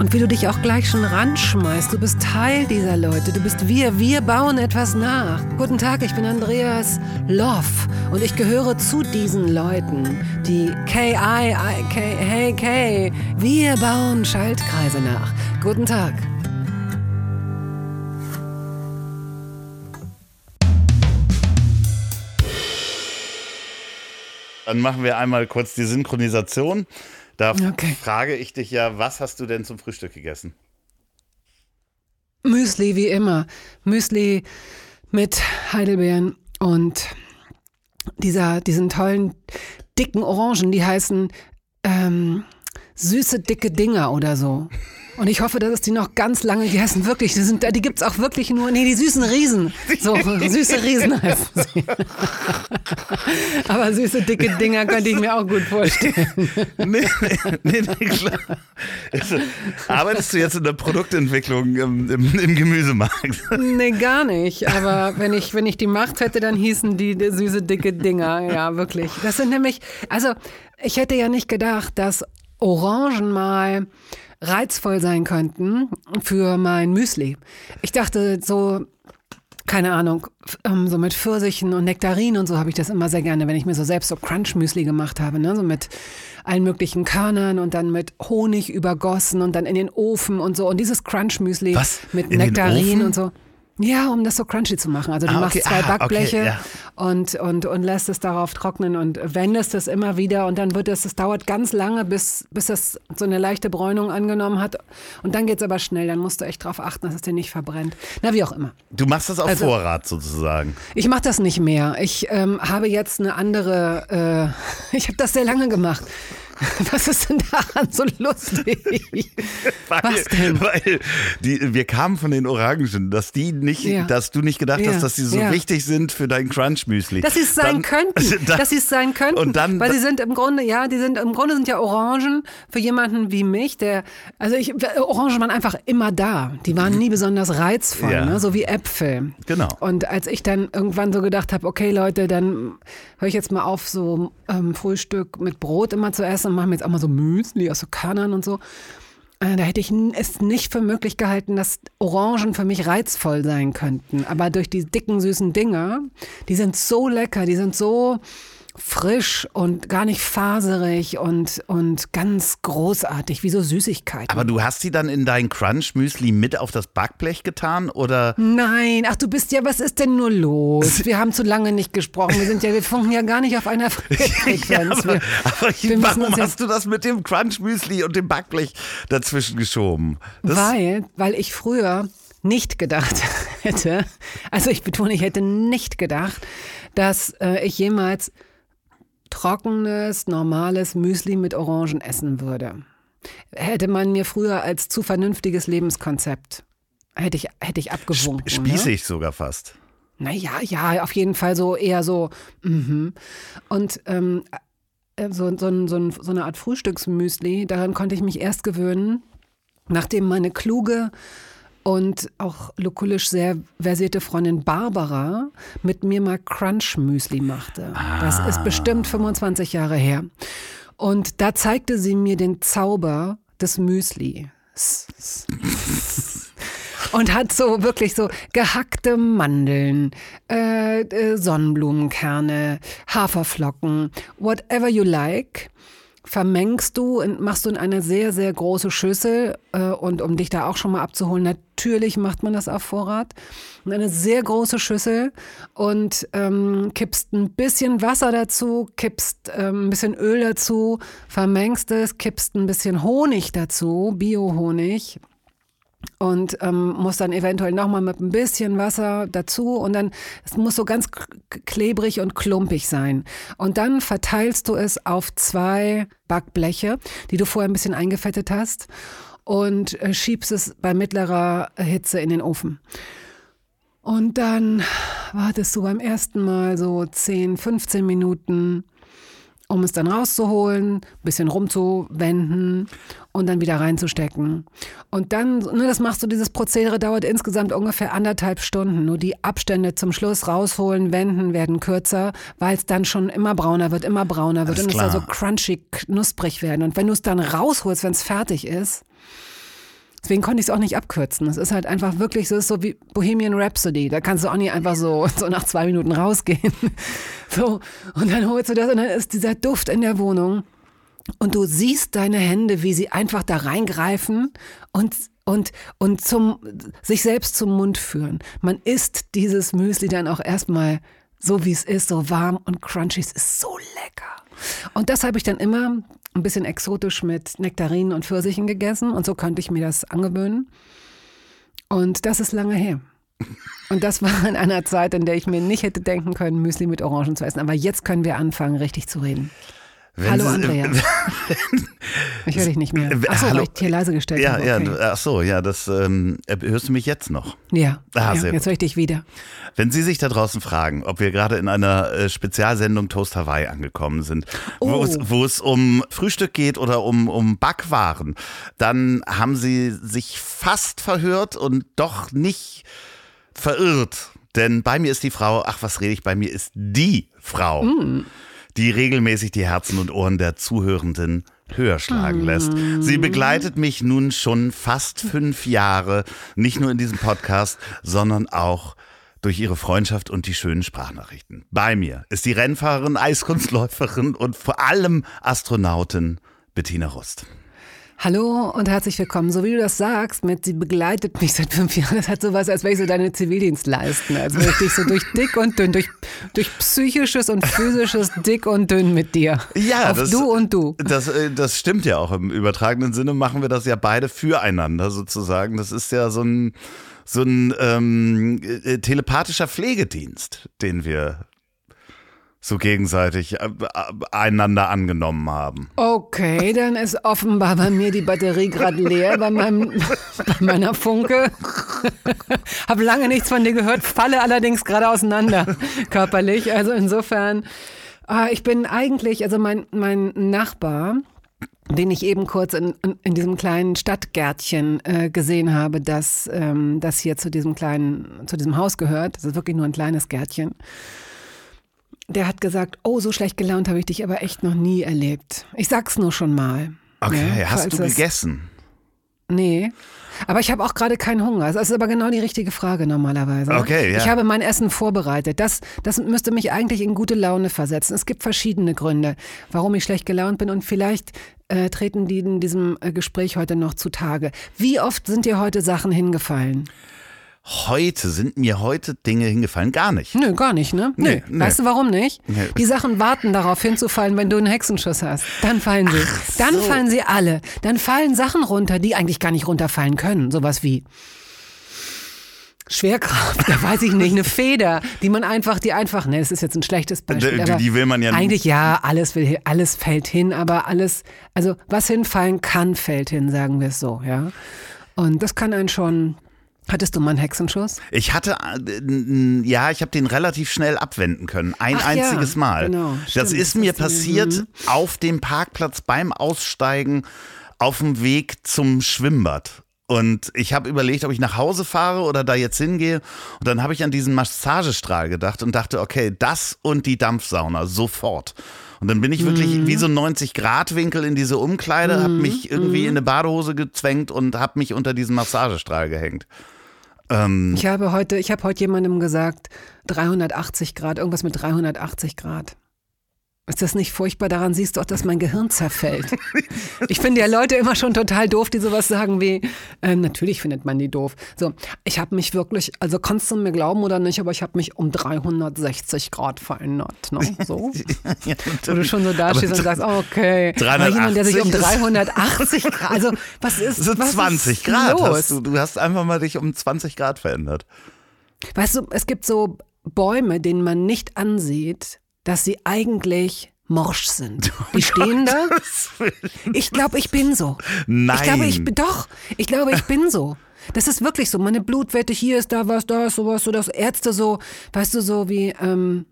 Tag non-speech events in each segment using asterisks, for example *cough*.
Und wie du dich auch gleich schon ranschmeißt. Du bist Teil dieser Leute. Du bist wir. Wir bauen etwas nach. Guten Tag, ich bin Andreas Loff. Und ich gehöre zu diesen Leuten, die K-I, K, hey, K. Wir bauen Schaltkreise nach. Guten Tag. Dann machen wir einmal kurz die Synchronisation. Da Okay. frage ich dich ja, was hast du denn zum Frühstück gegessen? Müsli wie immer. Müsli mit Heidelbeeren und dieser, diesen tollen dicken Orangen, die heißen ähm, süße dicke Dinger oder so. Und ich hoffe, dass es die noch ganz lange, die heißen wirklich, die, sind, die gibt's auch wirklich nur, nee, die süßen Riesen. So, *laughs* süße Riesen heißen sie. Aber süße dicke Dinger könnte ich mir auch gut vorstellen. *laughs* Nee, nee, nee, klar. Arbeitest du jetzt in der Produktentwicklung im, im, im Gemüsemarkt? *laughs* Nee, gar nicht. Aber wenn ich, wenn ich die Macht hätte, dann hießen die, die süße, dicke Dinger. Ja, wirklich. Das sind nämlich, also ich hätte ja nicht gedacht, dass Orangen mal reizvoll sein könnten für mein Müsli. Ich dachte so, keine Ahnung, ähm, so mit Pfirsichen und Nektarinen und so habe ich das immer sehr gerne, wenn ich mir so selbst so Crunch-Müsli gemacht habe, ne? so mit allen möglichen Körnern und dann mit Honig übergossen und dann in den Ofen und so. Und dieses Crunch-Müsli mit In Nektarinen und so. Ja, um das so crunchy zu machen. Also du Ah, machst okay. zwei Ah, okay, Backbleche ja. und, und, und lässt es darauf trocknen und wendest es immer wieder und dann wird es, es dauert ganz lange, bis, bis es so eine leichte Bräunung angenommen hat. Und dann geht's aber schnell, dann musst du echt drauf achten, dass es dir nicht verbrennt. Na, wie auch immer. Du machst das auf Also- Vorrat sozusagen. Ich mache das nicht mehr. Ich ähm, habe jetzt eine andere, äh, *laughs* ich habe das sehr lange gemacht. *laughs* Was ist denn daran so lustig? Weil, Was denn? Weil die, wir kamen von den Orangen, dass die nicht, Ja. dass du nicht gedacht Ja. hast, dass sie so Ja. wichtig sind für dein Crunch-Müsli. Dass sie es sein Dann- könnten. *laughs* dann- dass sie es sein könnten. Und dann, weil sie sind im Grunde, ja, die sind im Grunde sind ja Orangen für jemanden wie mich, der, also ich, Orangen waren einfach immer da. Die waren nie besonders reizvoll, ne? so wie Äpfel. Genau. Und als ich dann irgendwann so gedacht habe, okay Leute, dann höre ich jetzt mal auf, so ähm, Frühstück mit Brot immer zu essen und mache mir jetzt auch mal so Müsli aus so Körnern und so. Äh, Da hätte ich es nicht für möglich gehalten, dass Orangen für mich reizvoll sein könnten. Aber durch die dicken, süßen Dinger, die sind so lecker, die sind so frisch und gar nicht faserig und, und ganz großartig, wie so Süßigkeiten. aber du hast sie dann in dein Crunch-Müsli mit auf das Backblech getan oder? Nein, ach du bist ja, was ist denn nur los? *laughs* Wir haben zu lange nicht gesprochen. Wir sind ja, wir funken ja gar nicht auf einer Frequenz. *laughs* Ja, aber, wir, aber ich, warum hast du das mit dem Crunch-Müsli und dem Backblech dazwischen geschoben? Das, weil, weil ich früher nicht gedacht *laughs* hätte, also ich betone, ich hätte nicht gedacht, dass äh, ich jemals trockenes, normales Müsli mit Orangen essen würde. Hätte man mir früher als zu vernünftiges Lebenskonzept, hätte ich, hätte ich abgewunken. ne? spießig sogar fast. Naja, ja, auf jeden Fall so eher so. Mhm. Und ähm, äh, so, so, so, so eine Art Frühstücksmüsli, daran konnte ich mich erst gewöhnen, nachdem meine kluge und auch lokulisch sehr versierte Freundin Barbara mit mir mal Crunch-Müsli machte. Das ist bestimmt 25 Jahre her. Und da zeigte sie mir den Zauber des Müsli. *laughs* Und hat so wirklich so gehackte Mandeln, äh, äh, Sonnenblumenkerne, Haferflocken, whatever you like, vermengst du und machst du in eine sehr, sehr große Schüssel. Äh, und um dich da auch schon mal abzuholen, natürlich macht man das auf Vorrat. In eine sehr große Schüssel und ähm, kippst ein bisschen Wasser dazu, kippst ähm, ein bisschen Öl dazu, vermengst es, kippst ein bisschen Honig dazu, Biohonig und ähm, muss dann eventuell nochmal mit ein bisschen Wasser dazu und dann, es muss so ganz klebrig und klumpig sein. Und dann verteilst du es auf zwei Backbleche, die du vorher ein bisschen eingefettet hast und äh, schiebst es bei mittlerer Hitze in den Ofen. Und dann wartest du beim ersten Mal so 10, 15 Minuten, um es dann rauszuholen, ein bisschen rumzuwenden und dann wieder reinzustecken. Und dann, ne, das machst du, dieses Prozedere dauert insgesamt ungefähr anderthalb Stunden. Nur die Abstände zum Schluss rausholen, wenden werden kürzer, weil es dann schon immer brauner wird, immer brauner wird Alles und es soll so klar. crunchy, knusprig werden. Und wenn du es dann rausholst, wenn es fertig ist, Deswegen konnte ich es auch nicht abkürzen. Es ist halt einfach wirklich so, es ist so wie Bohemian Rhapsody. Da kannst du auch nicht einfach so, so nach zwei Minuten rausgehen. *laughs* So, und dann holst du das und dann ist dieser Duft in der Wohnung. Und du siehst deine Hände, wie sie einfach da reingreifen und, und, und zum, sich selbst zum Mund führen. Man isst dieses Müsli dann auch erstmal so, wie es ist, so warm und crunchy. Es ist so lecker. Und das habe ich dann immer ein bisschen exotisch mit Nektarinen und Pfirsichen gegessen und so konnte ich mir das angewöhnen. Und das ist lange her. Und das war in einer Zeit, in der ich mir nicht hätte denken können, Müsli mit Orangen zu essen. Aber jetzt können wir anfangen, richtig zu reden. Wenn Hallo Sie- Andrea. *laughs* Ich höre dich nicht mehr. Achso, Hallo. weil ich hier leise gestellt Ja, habe. ja, Okay. du- ach so, ja, das ähm, äh, hörst du mich jetzt noch. Ja, Ah, ja jetzt höre ich dich wieder. Wenn Sie sich da draußen fragen, ob wir gerade in einer äh, Spezialsendung Toast Hawaii angekommen sind, wo, Oh. es, wo es um Frühstück geht oder um, um Backwaren, dann haben Sie sich fast verhört und doch nicht verirrt. Denn bei mir ist die Frau, ach was rede ich, bei mir ist die Frau, die regelmäßig die Herzen und Ohren der Zuhörenden höher schlagen lässt. Sie begleitet mich nun schon fast fünf Jahre, nicht nur in diesem Podcast, sondern auch durch ihre Freundschaft und die schönen Sprachnachrichten. Bei mir ist die Rennfahrerin, Eiskunstläuferin und vor allem Astronautin Bettina Rust. Hallo und herzlich willkommen. So wie du das sagst, mit sie begleitet mich seit fünf Jahren. Das hat sowas, als wäre ich so deine Zivildienstleisten. Als würde ich dich so durch dick und dünn, durch, durch psychisches und physisches dick und dünn mit dir. Ja, Auf das- du und du. Das, äh, das stimmt ja auch. Im übertragenen Sinne machen wir das ja beide füreinander sozusagen. Das ist ja so ein, so ein ähm, äh, telepathischer Pflegedienst, den wir so gegenseitig äh, äh, einander angenommen haben. Okay, dann ist offenbar bei mir die Batterie gerade leer bei, meinem, *laughs* bei meiner Funke. *laughs* Hab lange nichts von dir gehört, falle allerdings gerade auseinander *laughs* körperlich. Also insofern, ah, ich bin eigentlich, also mein, mein Nachbar, den ich eben kurz in, in, diesem kleinen Stadtgärtchen äh, gesehen habe, das, ähm, das hier zu diesem kleinen, zu diesem Haus gehört. Das ist wirklich nur ein kleines Gärtchen. Der hat gesagt, oh, so schlecht gelaunt habe ich dich aber echt noch nie erlebt. Ich sag's nur schon mal. Okay, Ja, hast du gegessen? Nee. Aber ich habe auch gerade keinen Hunger. Das ist aber genau die richtige Frage normalerweise. Okay, ja. Ich habe mein Essen vorbereitet. Das, das müsste mich eigentlich in gute Laune versetzen. Es gibt verschiedene Gründe, warum ich schlecht gelaunt bin und vielleicht äh, treten die in diesem äh, Gespräch heute noch zutage. Wie oft sind dir heute Sachen hingefallen? Heute sind mir heute Dinge hingefallen. Gar nicht. Nö, gar nicht, ne? Nee, Nö. nee. Weißt du warum nicht? Nee. Die Sachen warten darauf hinzufallen, wenn du einen Hexenschuss hast. Dann fallen sie. Dann so. fallen sie alle. Dann fallen Sachen runter, die eigentlich gar nicht runterfallen können. Sowas wie Schwerkraft, *laughs* da weiß ich nicht, eine Feder, die man einfach, die einfach, ne, das ist jetzt ein schlechtes Beispiel. Die- die will man ja nicht- Eigentlich ja, alles will, alles fällt hin, aber alles, also was hinfallen kann, fällt hin, sagen wir es so, ja. Und das kann einen schon, hattest du mal einen Hexenschuss? Ich hatte, äh, ja, ich habe den relativ schnell abwenden können. Ein Ach ja, einziges Mal. genau, das stimmt, ist das du mir- passiert mhm. auf dem Parkplatz beim Aussteigen auf dem Weg zum Schwimmbad. Und ich habe überlegt, ob ich nach Hause fahre oder da jetzt hingehe. Und dann habe ich an diesen Massagestrahl gedacht und dachte, okay, das und die Dampfsauna sofort. Und dann bin ich wirklich Mhm. wie so ein 90-Grad-Winkel in diese Umkleide, habe mich irgendwie Mhm. in eine Badehose gezwängt und habe mich unter diesen Massagestrahl gehängt. Ich habe heute, ich habe heute jemandem gesagt, 380 Grad, irgendwas mit 380 Grad. Ist das nicht furchtbar? Daran siehst du auch, dass mein Gehirn zerfällt. *laughs* Ich finde ja Leute immer schon total doof, die sowas sagen wie, äh, natürlich findet man die doof. So, ich habe mich wirklich, also kannst du mir glauben oder nicht, aber ich habe mich um 360 Grad verändert. Ne? So. *laughs* Ja, Wo du schon so da stehst und sagst, okay, aber jemand, der sich um 380 *laughs* Grad, also was ist, sind was 20 ist Grad. los? Hast du, du hast einfach mal dich um 20 Grad verändert. Weißt du, es gibt so Bäume, denen man nicht ansieht, dass sie eigentlich morsch sind. *laughs* Die stehen da. Ich glaube, ich bin so. Nein. Ich glaube, ich bin doch. Ich glaube, ich bin so. Das ist wirklich so. Meine Blutwerte, hier ist da was, da ist sowas, so das Ärzte so, weißt du, so wie ähm,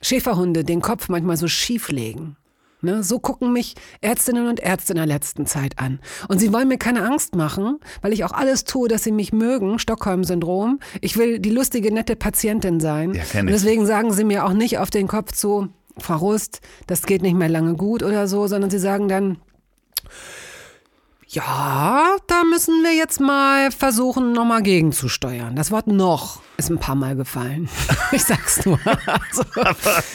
Schäferhunde den Kopf manchmal so schief legen. Ne, so gucken mich Ärztinnen und Ärzte in der letzten Zeit an. Und sie wollen mir keine Angst machen, weil ich auch alles tue, dass sie mich mögen, Stockholm-Syndrom. Ich will die lustige, nette Patientin sein. Ja, und deswegen sagen sie mir auch nicht auf den Kopf zu, Frau Rust, das geht nicht mehr lange gut oder so, sondern sie sagen dann, Ja, da müssen wir jetzt mal versuchen, nochmal gegenzusteuern. Das Wort noch ist ein paar Mal gefallen. *laughs* Ich sag's nur. *laughs* Also,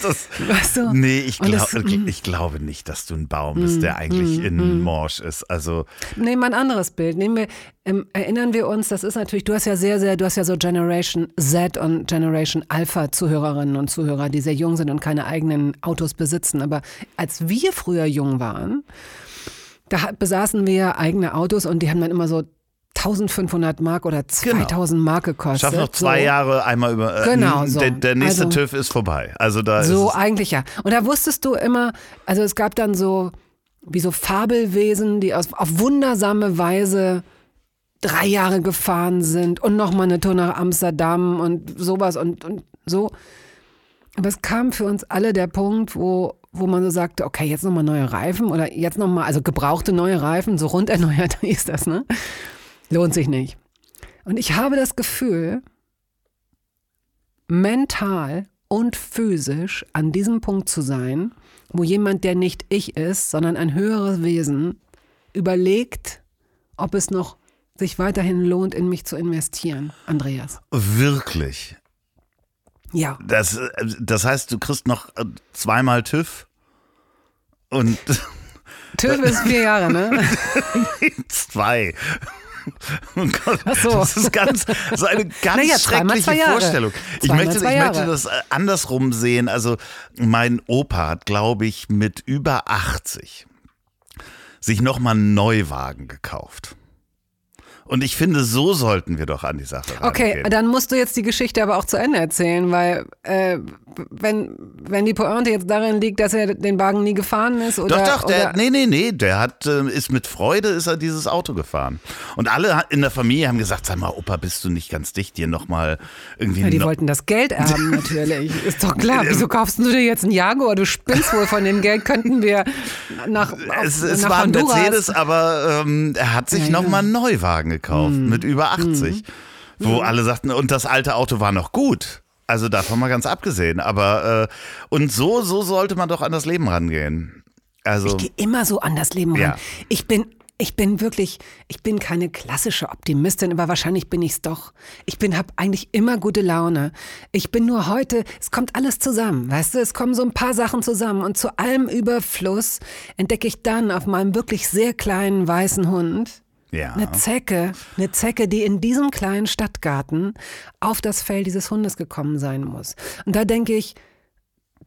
das, weißt du? nee, ich, glaub, das- *laughs* mm. ich glaube nicht, dass du ein Baum bist, der eigentlich in Morsch ist. Also, Nehmen wir ein anderes Bild. Nehmen wir, ähm, erinnern wir uns, das ist natürlich, du hast ja sehr, sehr, du hast ja so Generation Z und Generation Alpha Zuhörerinnen und Zuhörer, die sehr jung sind und keine eigenen Autos besitzen. Aber als wir früher jung waren, da besaßen wir eigene Autos und die haben dann immer so 1500 Mark oder 2000 Mark gekostet. schaff noch zwei so. Jahre einmal über. äh, Genau, so. der, der nächste Also- TÜV ist vorbei. Also da So eigentlich ja. Und da wusstest du immer, also es gab dann so wie so Fabelwesen, die aus, auf wundersame Weise drei Jahre gefahren sind und nochmal eine Tour nach Amsterdam und sowas und, und so. Aber es kam für uns alle der Punkt, wo, wo man so sagte, okay, jetzt nochmal neue Reifen oder jetzt nochmal, also gebrauchte neue Reifen, so rund erneuert *laughs* ist das, ne? Lohnt sich nicht. Und ich habe das Gefühl, mental und physisch an diesem Punkt zu sein, wo jemand, der nicht ich ist, sondern ein höheres Wesen, überlegt, ob es noch sich weiterhin lohnt, in mich zu investieren. Andreas. wirklich. Ja. Das, äh, das heißt, du kriegst noch äh, zweimal TÜV und *laughs* TÜV ist vier Jahre, ne? *laughs* zwei. Oh Gott, Ach so. Das ist ganz, ist eine *laughs* ganz Naja, schreckliche. Vorstellung. Ich, möchte, ich möchte das äh, andersrum sehen. Also mein Opa hat, glaube ich, mit über 80 sich nochmal einen Neuwagen gekauft. Und ich finde, so sollten wir doch an die Sache Okay, rangehen. dann musst du jetzt die Geschichte aber auch zu Ende erzählen, weil äh, wenn, wenn die Pointe jetzt darin liegt, dass er den Wagen nie gefahren ist oder. Doch, doch, der, nee, nee, nee, der hat, äh, ist mit Freude, ist er dieses Auto gefahren. Und alle in der Familie haben gesagt, sag mal, Opa, bist du nicht ganz dicht, dir nochmal irgendwie Ja, die no- wollten das Geld erben, natürlich. *laughs* Ist doch klar. Wieso kaufst du dir jetzt einen Jaguar? Du spinnst wohl von dem Geld, könnten wir nach, auf, Es, es nach war ein Honduras. Mercedes, aber ähm, er hat sich ja. nochmal einen Neuwagen gekauft mit über 80. Wo alle sagten, und das alte Auto war noch gut. Also davon mal ganz abgesehen. Aber äh, und so, so sollte man doch an das Leben rangehen. Also Ich gehe immer so an das Leben ran. Ja. Ich bin, ich bin wirklich, ich bin keine klassische Optimistin, aber wahrscheinlich bin ich's doch. Ich bin, hab eigentlich immer gute Laune. Ich bin nur heute, es kommt alles zusammen, weißt du, es kommen so ein paar Sachen zusammen und zu allem Überfluss entdecke ich dann auf meinem wirklich sehr kleinen weißen Hund ja. eine Zecke, eine Zecke, die in diesem kleinen Stadtgarten auf das Fell dieses Hundes gekommen sein muss. Und da denke ich,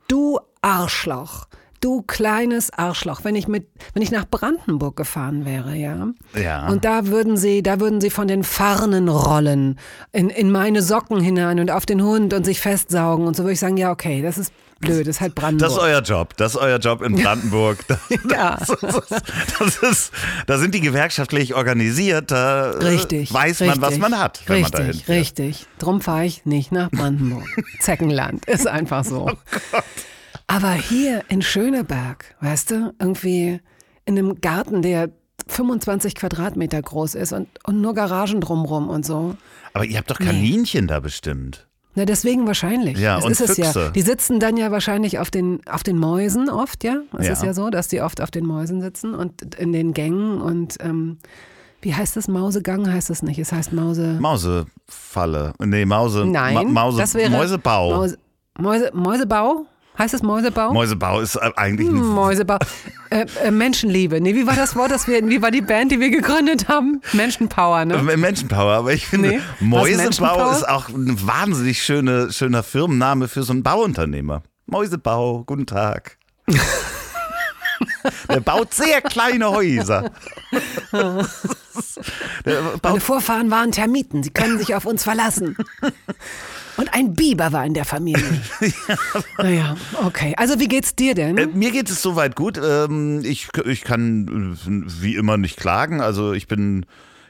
du Arschloch, du kleines Arschloch, wenn ich mit, wenn ich nach Brandenburg gefahren wäre, ja. Ja. Und da würden sie, da würden sie von den Farnen rollen in, in meine Socken hinein und auf den Hund und sich festsaugen und so würde ich sagen, ja, okay, das ist blöd, das ist halt Brandenburg. Das ist euer Job. Das ist euer Job in Brandenburg. *laughs* Das, Ja. das ist, da sind die gewerkschaftlich organisiert. Da äh, Richtig. weiß richtig, man, was man hat, wenn man richtig, dahin fährt. Richtig, Drum fahre ich nicht nach Brandenburg. *laughs* Zeckenland, ist einfach so. Oh Aber hier in Schöneberg, weißt du, irgendwie in einem Garten, der 25 Quadratmeter groß ist und, und nur Garagen drumrum und so. Aber ihr habt doch Kaninchen da bestimmt. Na, deswegen wahrscheinlich. Ja, das und ist es ja. Füchse. Die sitzen dann ja wahrscheinlich auf den, auf den Mäusen oft, ja. Es Ja. ist ja so, dass die oft auf den Mäusen sitzen und in den Gängen und ähm, wie heißt das? Mausegang heißt es nicht. Es heißt Mause. Mausefalle. Nee, Mause. Nein, Ma Mause, das wäre Mäusebau. Mäuse, Mäuse, Mäusebau? Heißt es Mäusebau? Mäusebau ist äh, eigentlich ein Mäusebau. *laughs* äh, äh, Menschenliebe. Nee, wie war das Wort, das wir, wie war die Band, die wir gegründet haben? Menschenpower, ne? Äh, Menschenpower, aber ich finde, Nee, Mäusebau ist auch ein wahnsinnig schöne, schöner Firmenname für so einen Bauunternehmer. Mäusebau, guten Tag. *laughs* *laughs* Der baut sehr kleine Häuser. Meine Vorfahren waren Termiten. Sie können sich auf uns verlassen. Und ein Biber war in der Familie. *laughs* Naja, okay. Also wie geht's dir denn? äh, mir geht es soweit gut. Ähm, ich, ich kann äh, wie immer nicht klagen. Also ich bin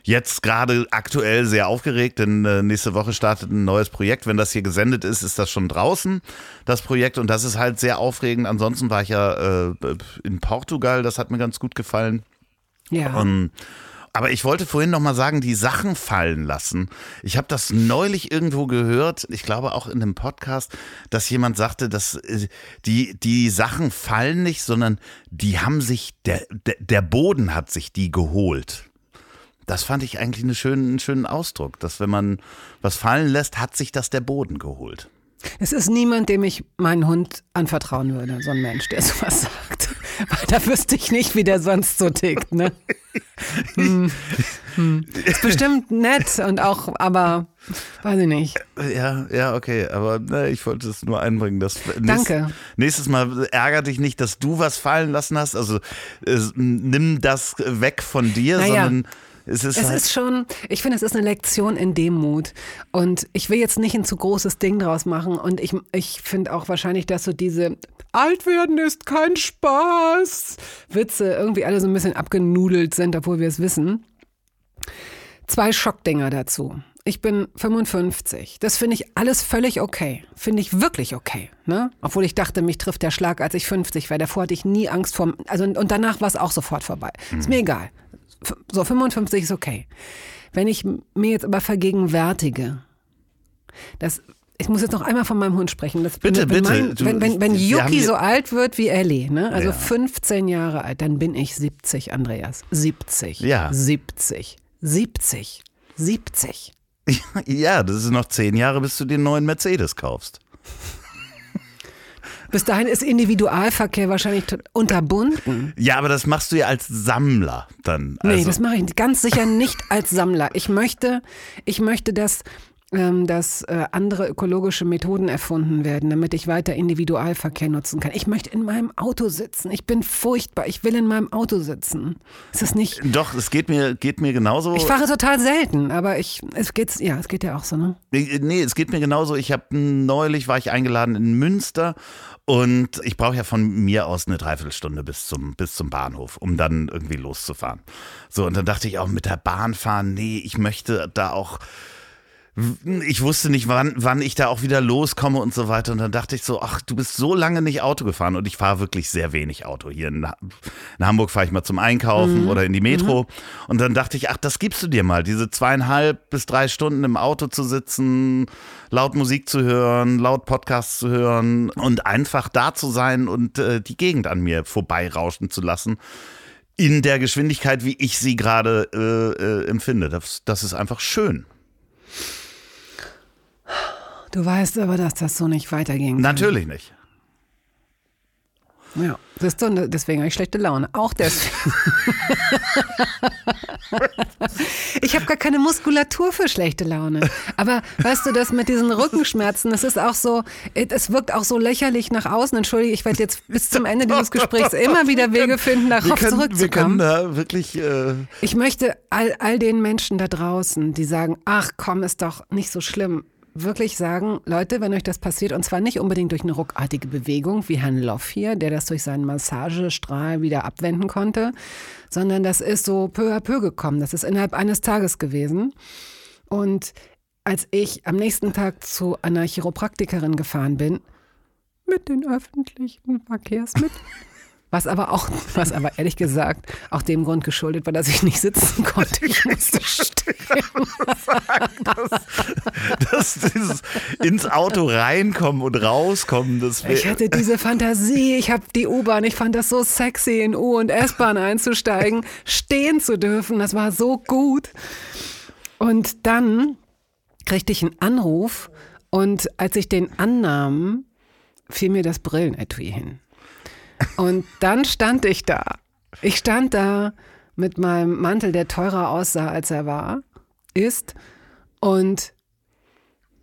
jetzt gerade aktuell sehr aufgeregt, denn äh, nächste Woche startet ein neues Projekt. Wenn das hier gesendet ist, ist das schon draußen, das Projekt. Und das ist halt sehr aufregend. Ansonsten war ich ja äh, in Portugal, das hat mir ganz gut gefallen. ja. Ähm, aber ich wollte vorhin noch mal sagen, die Sachen fallen lassen. Ich habe das neulich irgendwo gehört, ich glaube auch in einem Podcast, dass jemand sagte, dass äh, die, die Sachen fallen nicht, sondern die haben sich, der, der Boden hat sich die geholt. Das fand ich eigentlich einen schönen, einen schönen Ausdruck, dass wenn man was fallen lässt, hat sich das der Boden geholt. Es ist niemand, dem ich meinen Hund anvertrauen würde, so ein Mensch, der *laughs* sowas sagt. Weil da wüsste ich nicht, wie der sonst so tickt. Ne? *laughs* hm. Hm. Ist bestimmt nett und auch, aber weiß ich nicht. Ja, ja, okay, aber ne, ich wollte es nur einbringen. Dass Danke. Nächstes, nächstes Mal ärgert dich nicht, dass du was fallen lassen hast. Also äh, nimm das weg von dir, Naja. sondern es ist Es halt. ist schon, ich finde, es ist eine Lektion in Demut. Und ich will jetzt nicht ein zu großes Ding draus machen. Und ich, ich finde auch wahrscheinlich, dass so diese Altwerden ist kein Spaß Witze irgendwie alle so ein bisschen abgenudelt sind, obwohl wir es wissen. Zwei Schockdinger dazu. Ich bin 55. Das finde ich alles völlig okay. Finde ich wirklich okay. Ne? Obwohl ich dachte, mich trifft der Schlag, als ich 50 war. Davor hatte ich nie Angst vor. Also, und danach war es auch sofort vorbei. Ist mir egal. So, 55 ist okay. Wenn ich mir jetzt aber vergegenwärtige, dass. Ich muss jetzt noch einmal von meinem Hund sprechen. Das, Bitte, wenn, bitte. Mein, Du- wenn, wenn, wenn Yuki so alt wird wie Ellie, ne? also Ja. 15 Jahre alt, dann bin ich 70, Andreas. 70. Ja. 70. 70. 70. Ja, das ist noch zehn Jahre, bis du den neuen Mercedes kaufst. Bis dahin ist Individualverkehr wahrscheinlich unterbunden. Ja, aber das machst du ja als Sammler dann. Nee, Also, das mache ich ganz sicher nicht als Sammler. Ich möchte, ich möchte, dass, dass äh, andere ökologische Methoden erfunden werden, damit ich weiter Individualverkehr nutzen kann. Ich möchte in meinem Auto sitzen. Ich bin furchtbar. Ich will in meinem Auto sitzen. Ist das nicht? doch, es geht mir, geht mir genauso. Ich fahre total selten, aber ich, es geht's, ja, es geht ja auch so, ne? Nee, nee, es geht mir genauso. Ich habe neulich war ich eingeladen in Münster und ich brauche ja von mir aus eine Dreiviertelstunde bis zum, bis zum Bahnhof, um dann irgendwie loszufahren. So, und dann dachte ich auch mit der Bahn fahren, nee, ich möchte da auch. Ich wusste nicht, wann, wann ich da auch wieder loskomme und so weiter. Und dann dachte ich so, ach, du bist so lange nicht Auto gefahren. Und ich fahre wirklich sehr wenig Auto. Hier in, in Hamburg fahre ich mal zum Einkaufen oder in die Metro. Und dann dachte ich, ach, das gibst du dir mal. Diese zweieinhalb bis drei Stunden im Auto zu sitzen, laut Musik zu hören, laut Podcasts zu hören und einfach da zu sein und äh, die Gegend an mir vorbeirauschen zu lassen. In der Geschwindigkeit, wie ich sie gerade äh, äh, empfinde. Das, das ist einfach schön. Du weißt aber, dass das so nicht weitergehen kann. Natürlich nicht. Ja, siehst du, deswegen habe ich schlechte Laune. Auch deswegen. *laughs* ich habe gar keine Muskulatur für schlechte Laune. Aber weißt du, das mit diesen Rückenschmerzen, das ist auch so, es wirkt auch so lächerlich nach außen. Entschuldige, ich werde jetzt bis zum Ende dieses Gesprächs immer wieder Wege finden, Wir darauf können, wir können zurückzukommen. da wirklich. Äh, Ich möchte all, all den Menschen da draußen, die sagen, ach komm, ist doch nicht so schlimm, wirklich sagen, Leute, wenn euch das passiert, und zwar nicht unbedingt durch eine ruckartige Bewegung, wie Herrn Loff hier, der das durch seinen Massagestrahl wieder abwenden konnte, sondern das ist so peu à peu gekommen. Das ist innerhalb eines Tages gewesen. Und als ich am nächsten Tag zu einer Chiropraktikerin gefahren bin, mit den öffentlichen Verkehrsmitteln, *laughs* was aber auch, *laughs* was aber ehrlich gesagt auch dem Grund geschuldet war, dass ich nicht sitzen konnte. Ich musste *laughs* stehen. dass dieses ins Auto reinkommen und rauskommen, das Ich hatte diese Fantasie, ich habe die U-Bahn, ich fand das so sexy, in U- und S-Bahn einzusteigen, stehen zu dürfen, das war so gut. Und dann kriegte ich einen Anruf und als ich den annahm, fiel mir das Brillenetui hin. Und dann stand ich da. Ich stand da mit meinem Mantel, der teurer aussah, als er war, ist. Und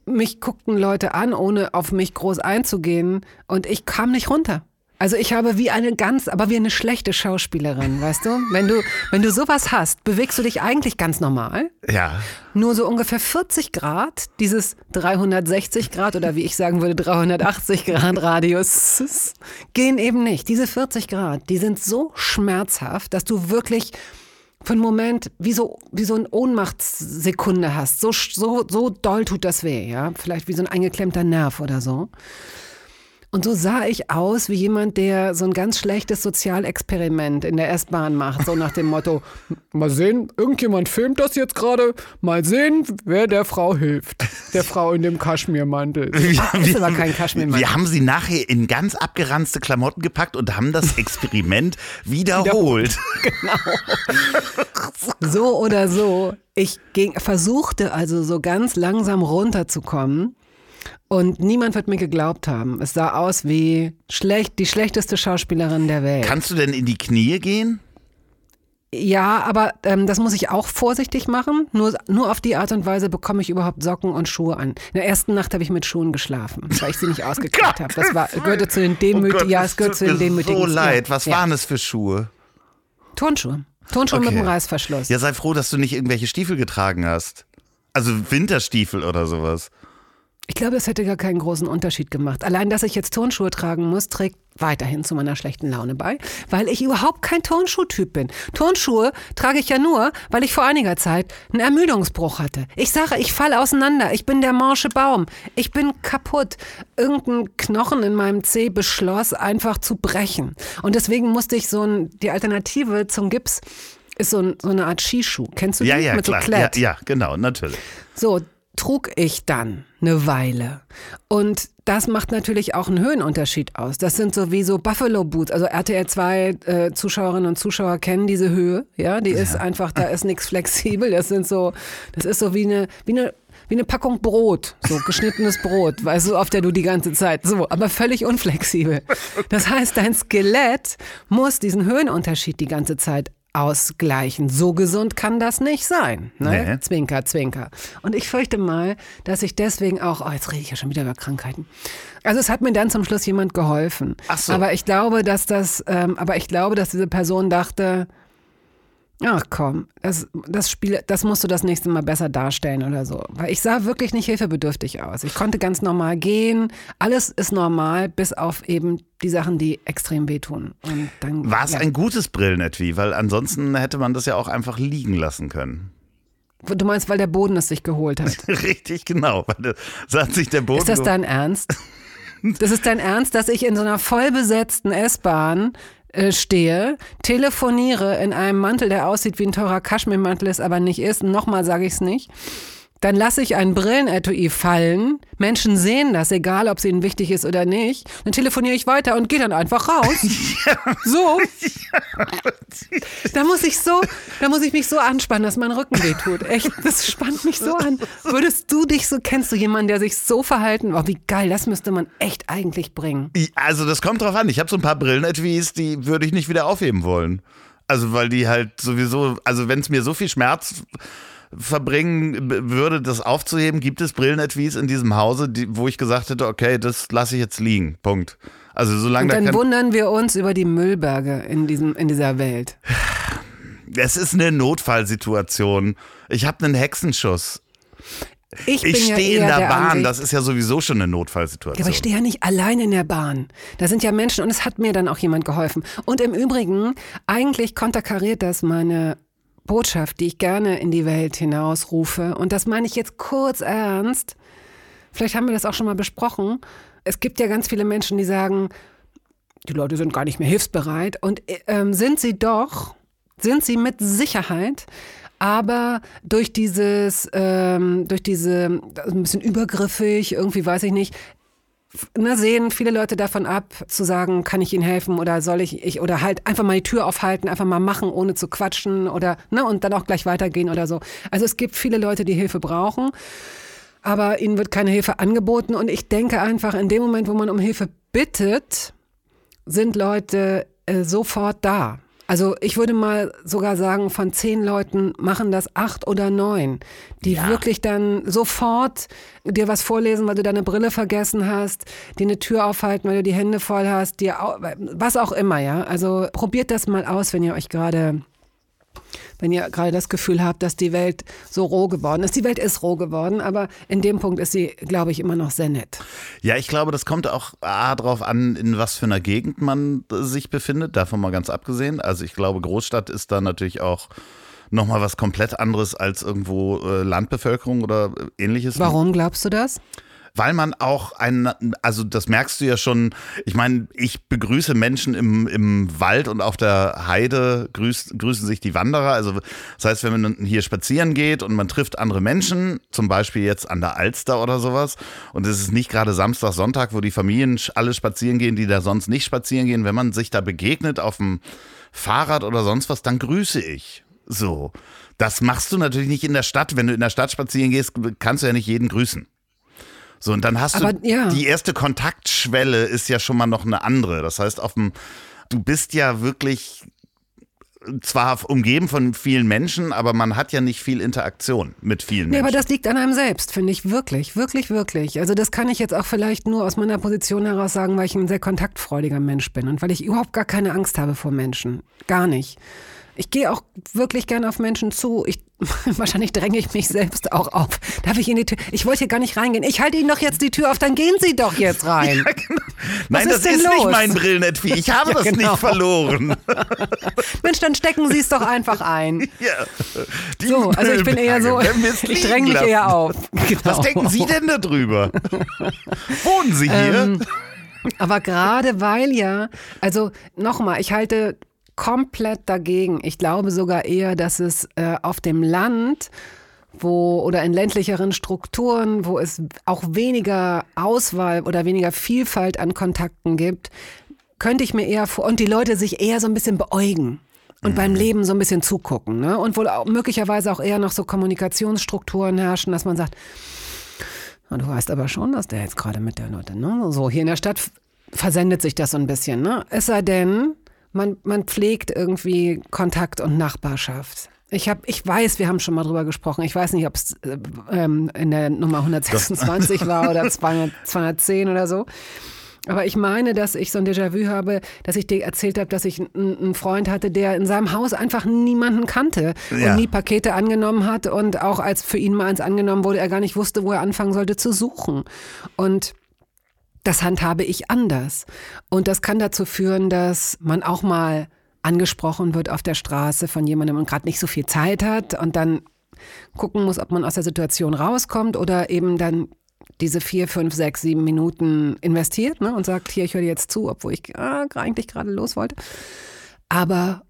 mich guckten Leute an, ohne auf mich groß einzugehen. Und ich kam nicht runter. Also ich habe wie eine ganz, aber wie eine schlechte Schauspielerin, weißt du? Wenn du, wenn du sowas hast, bewegst du dich eigentlich ganz normal. Ja. Nur so ungefähr 40 Grad, dieses 360 Grad oder wie ich sagen würde 380 Grad Radius, gehen eben nicht. Diese 40 Grad, die sind so schmerzhaft, dass du wirklich für einen Moment wie so, wie so eine Ohnmachtssekunde hast. So, so, so doll tut das weh, ja. Vielleicht wie so ein eingeklemmter Nerv oder so. Und so sah ich aus wie jemand, der so ein ganz schlechtes Sozialexperiment in der S-Bahn macht. So nach dem Motto, *laughs* mal sehen, irgendjemand filmt das jetzt gerade, mal sehen, wer der Frau hilft. Der Frau in dem Kaschmirmantel. *laughs* Wir, Ah, ist aber kein Kaschmirmantel. wir haben sie nachher in ganz abgeranzte Klamotten gepackt und haben das Experiment *laughs* wiederholt. So oder so. Ich ging, versuchte also so ganz langsam runterzukommen. Und niemand wird mir geglaubt haben. Es sah aus wie schlecht, die schlechteste Schauspielerin der Welt. Kannst du denn in die Knie gehen? Ja, aber ähm, das muss ich auch vorsichtig machen. Nur, nur auf die Art und Weise bekomme ich überhaupt Socken und Schuhe an. In der ersten Nacht habe ich mit Schuhen geschlafen, weil ich sie nicht *laughs* ausgekriegt habe. Das war, gehörte zu den demütigen, ja, es gehört zu den demütigen. So leid. Was ja. waren es für Schuhe? Turnschuhe. Turnschuhe Okay. mit dem Reißverschluss. Ja, sei froh, dass du nicht irgendwelche Stiefel getragen hast. Also Winterstiefel oder sowas. Ich glaube, es hätte gar keinen großen Unterschied gemacht. Allein, dass ich jetzt Turnschuhe tragen muss, trägt weiterhin zu meiner schlechten Laune bei, weil ich überhaupt kein Turnschuhtyp bin. Turnschuhe trage ich ja nur, weil ich vor einiger Zeit einen Ermüdungsbruch hatte. Ich sage, ich falle auseinander. Ich bin der morsche Baum. Ich bin kaputt. Irgendein Knochen in meinem Zeh beschloss, einfach zu brechen. Und deswegen musste ich so ein, die Alternative zum Gips ist so, ein, so eine Art Skischuh. Kennst du die? Ja, ja, Mit klar. so ja, Klett. ja, genau, natürlich. So trug ich dann eine Weile. Und das macht natürlich auch einen Höhenunterschied aus. Das sind so wie so Buffalo Boots. Also RTL 2 äh, Zuschauerinnen und Zuschauer kennen diese Höhe. Ja, die ist einfach, da ist nichts flexibel. Das sind so, das ist so wie eine, wie eine wie eine Packung Brot, so geschnittenes Brot, weißt du, auf der du die ganze Zeit, so, aber völlig unflexibel. Das heißt, dein Skelett muss diesen Höhenunterschied die ganze Zeit ausgleichen. So gesund kann das nicht sein. Ne? Nee. Zwinker, zwinker. Und ich fürchte mal, dass ich deswegen auch, oh, jetzt rede ich ja schon wieder über Krankheiten. Also es hat mir dann zum Schluss jemand geholfen. Ach so. Aber ich glaube, dass das, ähm, aber ich glaube, dass diese Person dachte, ach komm, das, das Spiel, das musst du das nächste Mal besser darstellen oder so. Weil ich sah wirklich nicht hilfebedürftig aus. Ich konnte ganz normal gehen. Alles ist normal, bis auf eben die Sachen, die extrem wehtun. War es ja. ein gutes Brillenetui? Weil ansonsten hätte man das ja auch einfach liegen lassen können. Du meinst, weil der Boden es sich geholt hat. *laughs* Richtig, genau. Da hat sich der Boden. Ist das dein Ernst? Das ist dein Ernst, dass ich in so einer vollbesetzten S-Bahn äh, stehe, telefoniere in einem Mantel, der aussieht wie ein teurer Kaschmirmantel ist, aber nicht ist. Nochmal sage ich es nicht. Dann lasse ich ein Brillenetui fallen. Menschen sehen das, egal ob es ihnen wichtig ist oder nicht. Dann telefoniere ich weiter und gehe dann einfach raus. *laughs* So. *laughs* Da muss ich so, da muss ich mich so anspannen, dass mein Rücken wehtut. Echt, das spannt mich so an. Würdest du dich so, kennst du jemanden, der sich so verhalten? Oh, wie geil, das müsste man echt eigentlich bringen. Also das kommt drauf an. Ich habe so ein paar Brillenetuis, die würde ich nicht wieder aufheben wollen. Also weil die halt sowieso, also wenn es mir so viel Schmerz verbringen würde, das aufzuheben, gibt es Brillenetuis in diesem Hause, die, wo ich gesagt hätte, okay, das lasse ich jetzt liegen. Punkt. Also solange Und da dann wundern wir uns über die Müllberge in, diesem, in dieser Welt. es ist eine Notfallsituation. Ich habe einen Hexenschuss. Ich, Ich ja stehe in eher der, Bahn, Ansicht, das ist ja sowieso schon eine Ja, Notfallsituation. aber ich stehe ja nicht allein in der Bahn. Da sind ja Menschen und es hat mir dann auch jemand geholfen. Und im Übrigen, eigentlich konterkariert das meine Botschaft, die ich gerne in die Welt hinausrufe. Und das meine ich jetzt kurz ernst. Vielleicht haben wir das auch schon mal besprochen. Es gibt ja ganz viele Menschen, die sagen, die Leute sind gar nicht mehr hilfsbereit. Und ähm, sind sie doch, sind sie mit Sicherheit. Aber durch dieses, ähm, durch diese, ein bisschen übergriffig, irgendwie weiß ich nicht, ne, sehen viele Leute davon ab, zu sagen, kann ich Ihnen helfen oder soll ich, ich oder halt einfach mal die Tür aufhalten, einfach mal machen, ohne zu quatschen oder ne, und dann auch gleich weitergehen oder so. Also es gibt viele Leute, die Hilfe brauchen, aber ihnen wird keine Hilfe angeboten und ich denke einfach, in dem Moment, wo man um Hilfe bittet, sind Leute äh, sofort da. Also ich würde mal sogar sagen, von zehn Leuten machen das acht oder neun, die Ja. wirklich dann sofort dir was vorlesen, weil du deine Brille vergessen hast, dir eine Tür aufhalten, weil du die Hände voll hast, dir was auch immer, ja. Also probiert das mal aus, wenn ihr euch gerade wenn ihr gerade das Gefühl habt, dass die Welt so roh geworden ist. Die Welt ist roh geworden, aber in dem Punkt ist sie, glaube ich, immer noch sehr nett. Ja, ich glaube, das kommt auch A, drauf an, in was für einer Gegend man sich befindet, davon mal ganz abgesehen. Also ich glaube, Großstadt ist da natürlich auch nochmal was komplett anderes als irgendwo äh, Landbevölkerung oder äh, ähnliches. Warum glaubst du das? Weil man auch ein, also das merkst du ja schon, ich meine, ich begrüße Menschen im, im Wald und auf der Heide grüß, grüßen sich die Wanderer. Also das heißt, wenn man hier spazieren geht und man trifft andere Menschen, zum Beispiel jetzt an der Alster oder sowas, und es ist nicht gerade Samstag, Sonntag, wo die Familien alle spazieren gehen, die da sonst nicht spazieren gehen, wenn man sich da begegnet auf dem Fahrrad oder sonst was, dann grüße ich. So. Das machst du natürlich nicht in der Stadt. Wenn du in der Stadt spazieren gehst, kannst du ja nicht jeden grüßen. So, und dann hast Aber, du ja. die erste Kontaktschwelle ist ja schon mal noch eine andere. Das heißt, auf dem, du bist ja wirklich zwar umgeben von vielen Menschen, aber man hat ja nicht viel Interaktion mit vielen Nee, Menschen. aber das liegt an einem selbst, finde ich wirklich, wirklich, wirklich. Also das kann ich jetzt auch vielleicht nur aus meiner Position heraus sagen, weil ich ein sehr kontaktfreudiger Mensch bin und weil ich überhaupt gar keine Angst habe vor Menschen. Gar nicht. Ich gehe auch wirklich gerne auf Menschen zu. Ich, *laughs* wahrscheinlich dränge ich mich selbst auch auf. Darf ich in die Tür? Ich wollte hier gar nicht reingehen. Ich halte Ihnen doch jetzt die Tür auf, dann gehen Sie doch jetzt *laughs* rein. Nein, ist das ist nicht los? mein Brillenetui. Ich habe *laughs* Ja, das genau. nicht verloren. Mensch, dann stecken Sie es doch einfach ein. ja. Die So, also ich bin eher so, ich dränge mich eher auf. Genau. Was denken Sie denn darüber? Wohnen Sie hier? Ähm, Aber gerade weil ja, also nochmal, ich halte komplett dagegen. Ich glaube sogar eher, dass es äh, auf dem Land wo oder in ländlicheren Strukturen, wo es auch weniger Auswahl oder weniger Vielfalt an Kontakten gibt, könnte ich mir eher vor und die Leute sich eher so ein bisschen beäugen und beim Leben so ein bisschen zugucken, ne? Und wohl auch, möglicherweise auch eher noch so Kommunikationsstrukturen herrschen, dass man sagt, na, du weißt aber schon, dass der jetzt gerade mit der Leute, ne? So, hier in der Stadt versendet sich das so ein bisschen, ne? Es sei denn, man, man pflegt irgendwie Kontakt und Nachbarschaft. Ich, hab, ich weiß, wir haben schon mal drüber gesprochen. Ich weiß nicht, ob es äh, ähm, in der Nummer 126 *laughs* war oder 200, 210 oder so. Aber ich meine, dass ich so ein Déjà-vu habe, dass ich dir erzählt habe, dass ich einen einen Freund hatte, der in seinem Haus einfach niemanden kannte Ja. und nie Pakete angenommen hat und auch als für ihn mal eins angenommen wurde, er gar nicht wusste, wo er anfangen sollte zu suchen. Und das handhabe ich anders. Und das kann dazu führen, dass man auch mal angesprochen wird auf der Straße von jemandem und gerade nicht so viel Zeit hat und dann gucken muss, ob man aus der Situation rauskommt oder eben dann diese vier, fünf, sechs, sieben Minuten investiert ne, und sagt, hier, ich höre jetzt zu, obwohl ich ah, eigentlich gerade los wollte. Aber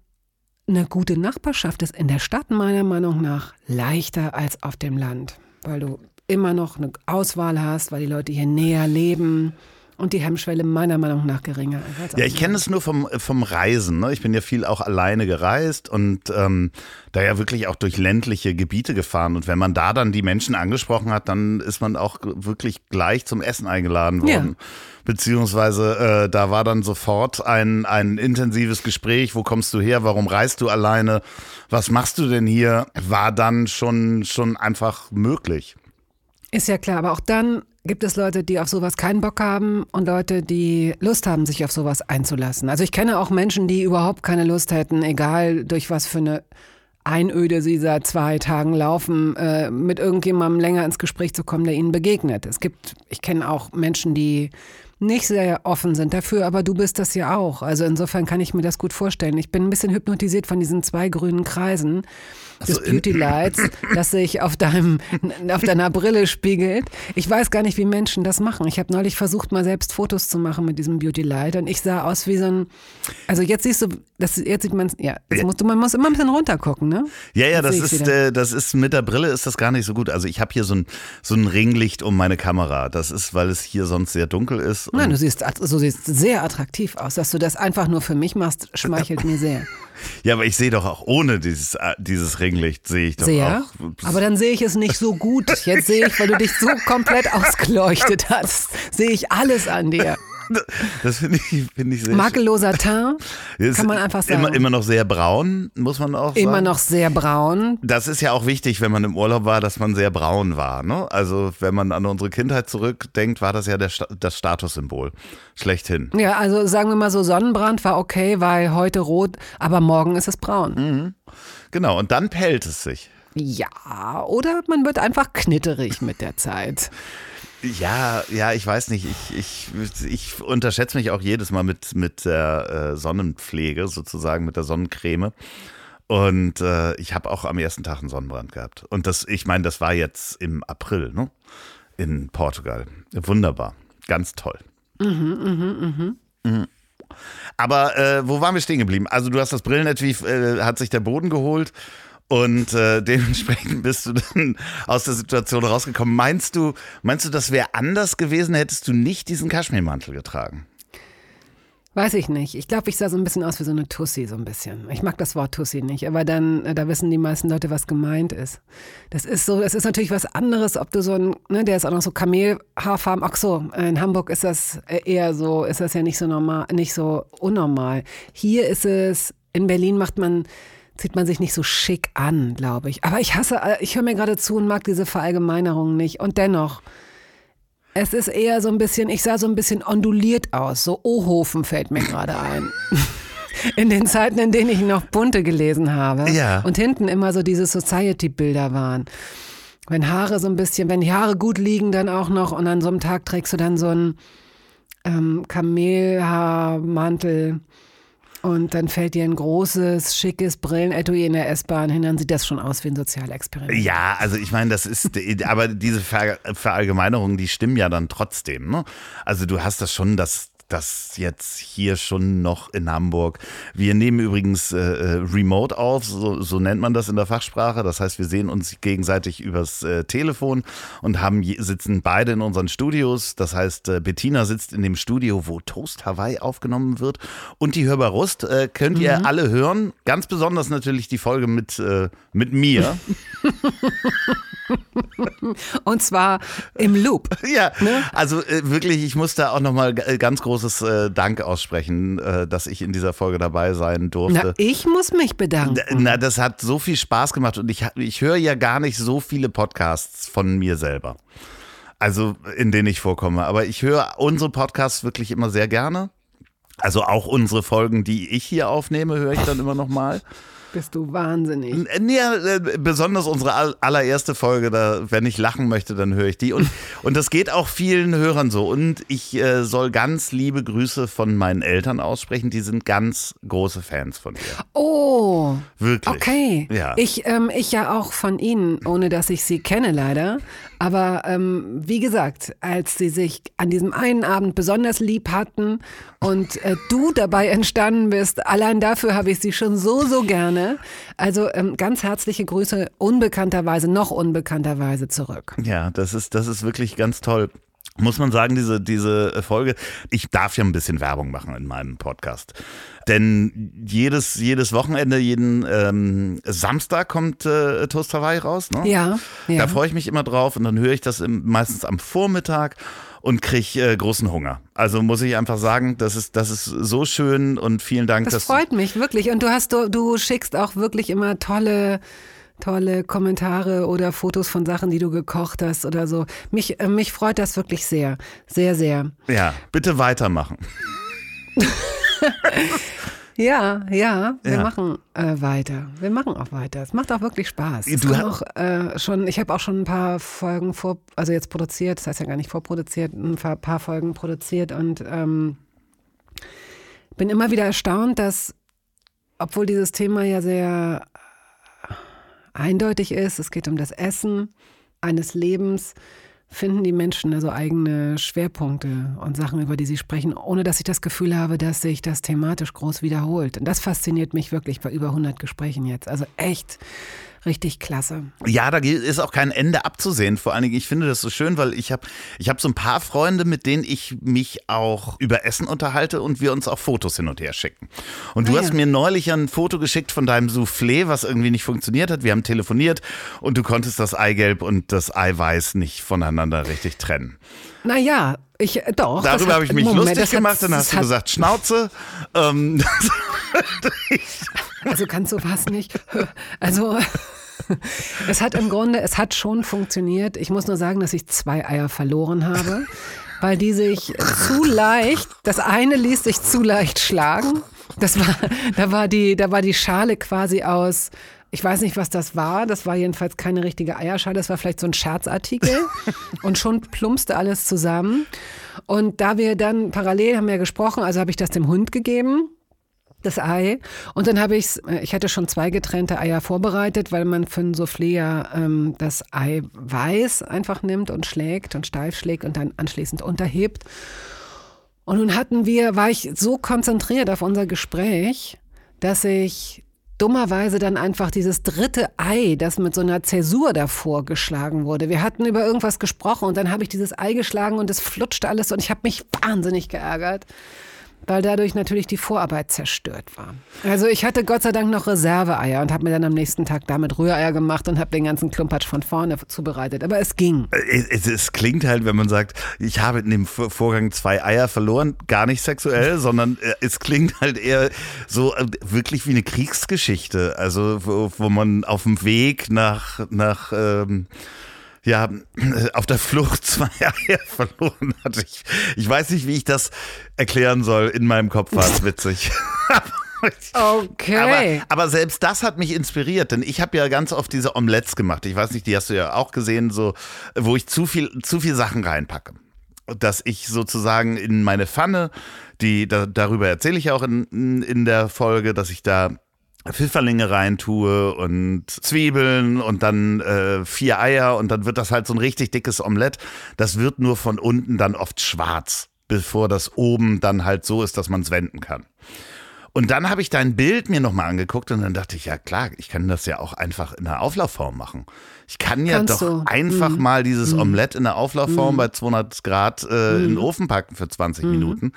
eine gute Nachbarschaft ist in der Stadt meiner Meinung nach leichter als auf dem Land, weil du immer noch eine Auswahl hast, weil die Leute hier näher leben und die Hemmschwelle meiner Meinung nach geringer Ja, ich kenne es nur vom, vom Reisen. Ne? Ich bin ja viel auch alleine gereist und ähm, da ja wirklich auch durch ländliche Gebiete gefahren. Und wenn man da dann die Menschen angesprochen hat, dann ist man auch wirklich gleich zum Essen eingeladen worden. Beziehungsweise äh, da war dann sofort ein, ein intensives Gespräch. Wo kommst du her? Warum reist du alleine? Was machst du denn hier? War dann schon, schon einfach möglich. Ist ja klar, aber auch dann gibt es Leute, die auf sowas keinen Bock haben und Leute, die Lust haben, sich auf sowas einzulassen. Also ich kenne auch Menschen, die überhaupt keine Lust hätten, egal durch was für eine Einöde sie seit zwei Tagen laufen, äh, mit irgendjemandem länger ins Gespräch zu kommen, der ihnen begegnet. Es gibt, ich kenne auch Menschen, die nicht sehr offen sind dafür, aber du bist das ja auch. Also insofern kann ich mir das gut vorstellen. Ich bin ein bisschen hypnotisiert von diesen zwei grünen Kreisen des Also Beauty Lights, *laughs* das sich auf deinem auf deiner Brille spiegelt. Ich weiß gar nicht, wie Menschen das machen. Ich habe neulich versucht, mal selbst Fotos zu machen mit diesem Beauty Light und ich sah aus wie so ein. Also jetzt siehst du, das, jetzt sieht man ja, jetzt musst du, man muss immer ein bisschen runtergucken, ne? Ja, ja, das ich's ist, äh, das ist mit der Brille ist das gar nicht so gut. Also ich habe hier so ein, so ein Ringlicht um meine Kamera. Das ist, weil es hier sonst sehr dunkel ist. Nein, du siehst, du siehst sehr attraktiv aus. Dass du das einfach nur für mich machst, schmeichelt mir sehr. *laughs* ja, aber ich sehe doch auch ohne dieses, äh, dieses Ringlicht sehe ich doch Sehr. auch. Aber dann sehe ich es nicht so gut. Jetzt sehe ich, weil du dich so komplett ausgeleuchtet hast, sehe ich alles an dir. Das finde ich, finde ich sehr Makelloser Teint, *laughs* kann man einfach sagen. Immer, immer noch sehr braun, muss man auch sagen. Immer noch sehr braun. Das ist ja auch wichtig, wenn man im Urlaub war, dass man sehr braun war. Ne? Also wenn man an unsere Kindheit zurückdenkt, war das ja der, das Statussymbol. Schlechthin. Ja, also sagen wir mal so, Sonnenbrand war okay, weil heute rot, aber morgen ist es braun. Genau, und dann pellt es sich. Ja, oder man wird einfach knitterig mit der Zeit. *laughs* Ja, ja, ich weiß nicht. Ich, ich, ich unterschätze mich auch jedes Mal mit, mit der äh, Sonnenpflege, sozusagen mit der Sonnencreme. Und äh, ich habe auch am ersten Tag einen Sonnenbrand gehabt. Und das, ich meine, das war jetzt im April, ne? in Portugal. Wunderbar. Ganz toll. Mhm, mh, mh. Aber äh, wo waren wir stehen geblieben? Also du hast das Brillenetui, äh, hat sich der Boden geholt und äh, *laughs* dementsprechend bist du dann aus der Situation rausgekommen. Meinst du, meinst du, das wäre anders gewesen, hättest du nicht diesen Kaschmirmantel getragen? Weiß ich nicht. Ich glaube, ich sah so ein bisschen aus wie so eine Tussi, so ein bisschen. Ich mag das Wort Tussi nicht, aber dann, äh, da wissen die meisten Leute, was gemeint ist. Das ist so, das ist natürlich was anderes, ob du so ein, ne, der ist auch noch so Kamelhaarfarben. Ach so, in Hamburg ist das eher so, ist das ja nicht so normal, nicht so unnormal. Hier ist es, in Berlin macht man, zieht man sich nicht so schick an, glaube ich. Aber ich hasse, ich höre mir gerade zu und mag diese Verallgemeinerung nicht. Und dennoch, es ist eher so ein bisschen, ich sah so ein bisschen onduliert aus. So Ohofen fällt mir gerade ein. *laughs* In den Zeiten, in denen ich noch bunte gelesen habe. Ja. Und hinten immer so diese Society-Bilder waren. Wenn Haare so ein bisschen, wenn die Haare gut liegen, dann auch noch und an so einem Tag trägst du dann so einen ähm, Kamelhaarmantel und dann fällt dir ein großes, schickes Brillenetui in der S-Bahn hin, dann sieht das schon aus wie ein Sozialexperiment. Ja, also ich meine, das ist, aber diese Ver Verallgemeinerungen, die stimmen ja dann trotzdem. Ne? Also du hast das schon, das, das jetzt hier schon noch in Hamburg. Wir nehmen übrigens äh, äh, Remote auf, so, so, nennt man das in der Fachsprache. Das heißt, wir sehen uns gegenseitig übers äh, Telefon und haben sitzen beide in unseren Studios. Das heißt, äh, Bettina sitzt in dem Studio, wo Toast Hawaii aufgenommen wird. Und die Hörbar Rust äh, könnt ihr mhm. alle hören. Ganz besonders natürlich die Folge mit, äh, mit mir. *laughs* *laughs* Und zwar im Loop. *laughs* Ja, ne? also äh, wirklich, ich muss da auch nochmal äh, ganz großes äh, Dank aussprechen, äh, dass ich in dieser Folge dabei sein durfte. Na, ich muss mich bedanken. Na, das hat so viel Spaß gemacht und ich, ich höre ja gar nicht so viele Podcasts von mir selber. Also, in denen ich vorkomme. Aber ich höre unsere Podcasts wirklich immer sehr gerne. Also auch unsere Folgen, die ich hier aufnehme, höre ich dann immer nochmal. Bist du wahnsinnig. Nee, äh, besonders unsere allererste Folge, da, wenn ich lachen möchte, dann höre ich die. Und, *laughs* und das geht auch vielen Hörern so. Und ich äh, soll ganz liebe Grüße von meinen Eltern aussprechen. Die sind ganz große Fans von dir. Oh. Wirklich. Okay. Ja. Ich, ähm, ich ja auch von ihnen, ohne dass ich sie kenne leider. Aber ähm, wie gesagt, als sie sich an diesem einen Abend besonders lieb hatten und äh, du dabei entstanden bist, allein dafür habe ich sie schon so, so gerne. Also ähm, ganz herzliche Grüße unbekannterweise, noch unbekannterweise zurück. Ja, das ist, das ist wirklich ganz toll muss man sagen, diese, diese Folge, ich darf ja ein bisschen Werbung machen in meinem Podcast. Denn jedes, jedes Wochenende, jeden ähm, Samstag kommt äh, Toast Hawaii raus. Ne? Ja, ja. Da freue ich mich immer drauf und dann höre ich das im, meistens am Vormittag und kriege äh, großen Hunger. Also muss ich einfach sagen, das ist, das ist so schön und vielen Dank. Das freut mich wirklich. Und du hast, du, du schickst auch wirklich immer tolle tolle Kommentare oder Fotos von Sachen, die du gekocht hast oder so. Mich, äh, mich freut das wirklich sehr, sehr, sehr. Ja, bitte weitermachen. *laughs* ja, ja, wir Ja. machen äh, weiter. Wir machen auch weiter. Es macht auch wirklich Spaß. Du ha- auch, äh, schon, ich habe auch schon ein paar Folgen vor, also jetzt produziert, das heißt ja gar nicht vorproduziert, ein paar, paar Folgen produziert und ähm, bin immer wieder erstaunt, dass, obwohl dieses Thema ja sehr eindeutig ist, es geht um das Essen eines Lebens, finden die Menschen also eigene Schwerpunkte und Sachen, über die sie sprechen, ohne dass ich das Gefühl habe, dass sich das thematisch groß wiederholt. Und das fasziniert mich wirklich bei über 100 Gesprächen jetzt. Also echt richtig klasse. Ja, da ist auch kein Ende abzusehen. Vor allen Dingen, ich finde das so schön, weil ich habe ich hab so ein paar Freunde, mit denen ich mich auch über Essen unterhalte und wir uns auch Fotos hin und her schicken. Und du Ah, hast ja. mir neulich ein Foto geschickt von deinem Soufflé, was irgendwie nicht funktioniert hat. Wir haben telefoniert und du konntest das Eigelb und das Eiweiß nicht voneinander richtig trennen. Naja, ich äh, doch. Darüber habe ich mich Moment, lustig das hat- gemacht, dann hast du gesagt, Schnauze. Ähm, *laughs* *laughs* Also kannst du was nicht. Also es hat im Grunde, es hat schon funktioniert. Ich muss nur sagen, dass ich zwei Eier verloren habe, weil die sich zu leicht, das eine ließ sich zu leicht schlagen. Das war, da war die, da war die Schale quasi aus. Ich weiß nicht, was das war. Das war jedenfalls keine richtige Eierschale. Das war vielleicht so ein Scherzartikel. Und schon plumpste alles zusammen. Und da wir dann parallel haben wir gesprochen, also habe ich das dem Hund gegeben. Das Ei. Und dann habe ich ich hatte schon zwei getrennte Eier vorbereitet, weil man für ein Soufflé ja ähm, das Ei weiß einfach nimmt und schlägt und steif schlägt und dann anschließend unterhebt. Und nun hatten wir, war ich so konzentriert auf unser Gespräch, dass ich dummerweise dann einfach dieses dritte Ei, das mit so einer Zäsur davor geschlagen wurde. Wir hatten über irgendwas gesprochen und dann habe ich dieses Ei geschlagen und es flutschte alles und ich habe mich wahnsinnig geärgert weil dadurch natürlich die Vorarbeit zerstört war. Also ich hatte Gott sei Dank noch Reserveeier und habe mir dann am nächsten Tag damit Rühreier gemacht und habe den ganzen Klumpatsch von vorne zubereitet. Aber es ging. Es, es, klingt halt, wenn man sagt, ich habe in dem Vorgang zwei Eier verloren, gar nicht sexuell, *laughs* sondern äh, es klingt halt eher so äh, wirklich wie eine Kriegsgeschichte. Also wo, wo man auf dem Weg nach, nach ähm, ja, auf der Flucht *laughs* zwei Eier verloren hatte. Ich, ich weiß nicht, wie ich das erklären soll. In meinem Kopf war es witzig. *laughs* *laughs* Okay. Aber, aber, selbst das hat mich inspiriert, denn ich habe ja ganz oft diese Omelettes gemacht. Ich weiß nicht, die hast du ja auch gesehen, so, wo ich zu viel, zu viel Sachen reinpacke. Dass ich sozusagen in meine Pfanne, die, da, darüber erzähle ich ja auch in, in der Folge, dass ich da Pfifferlinge reintue und Zwiebeln und dann äh, vier Eier und dann wird das halt so ein richtig dickes Omelett. Das wird nur von unten dann oft schwarz, bevor das oben dann halt so ist, dass man es wenden kann. Und dann habe ich dein Bild mir nochmal angeguckt und dann dachte ich, ja klar, ich kann das ja auch einfach in der Auflaufform machen. Ich kann ja Kannst doch du. einfach Mhm. mal dieses Mhm. Omelett in der Auflaufform Mhm. bei 200 Grad äh, in den Ofen packen für 20 Minuten.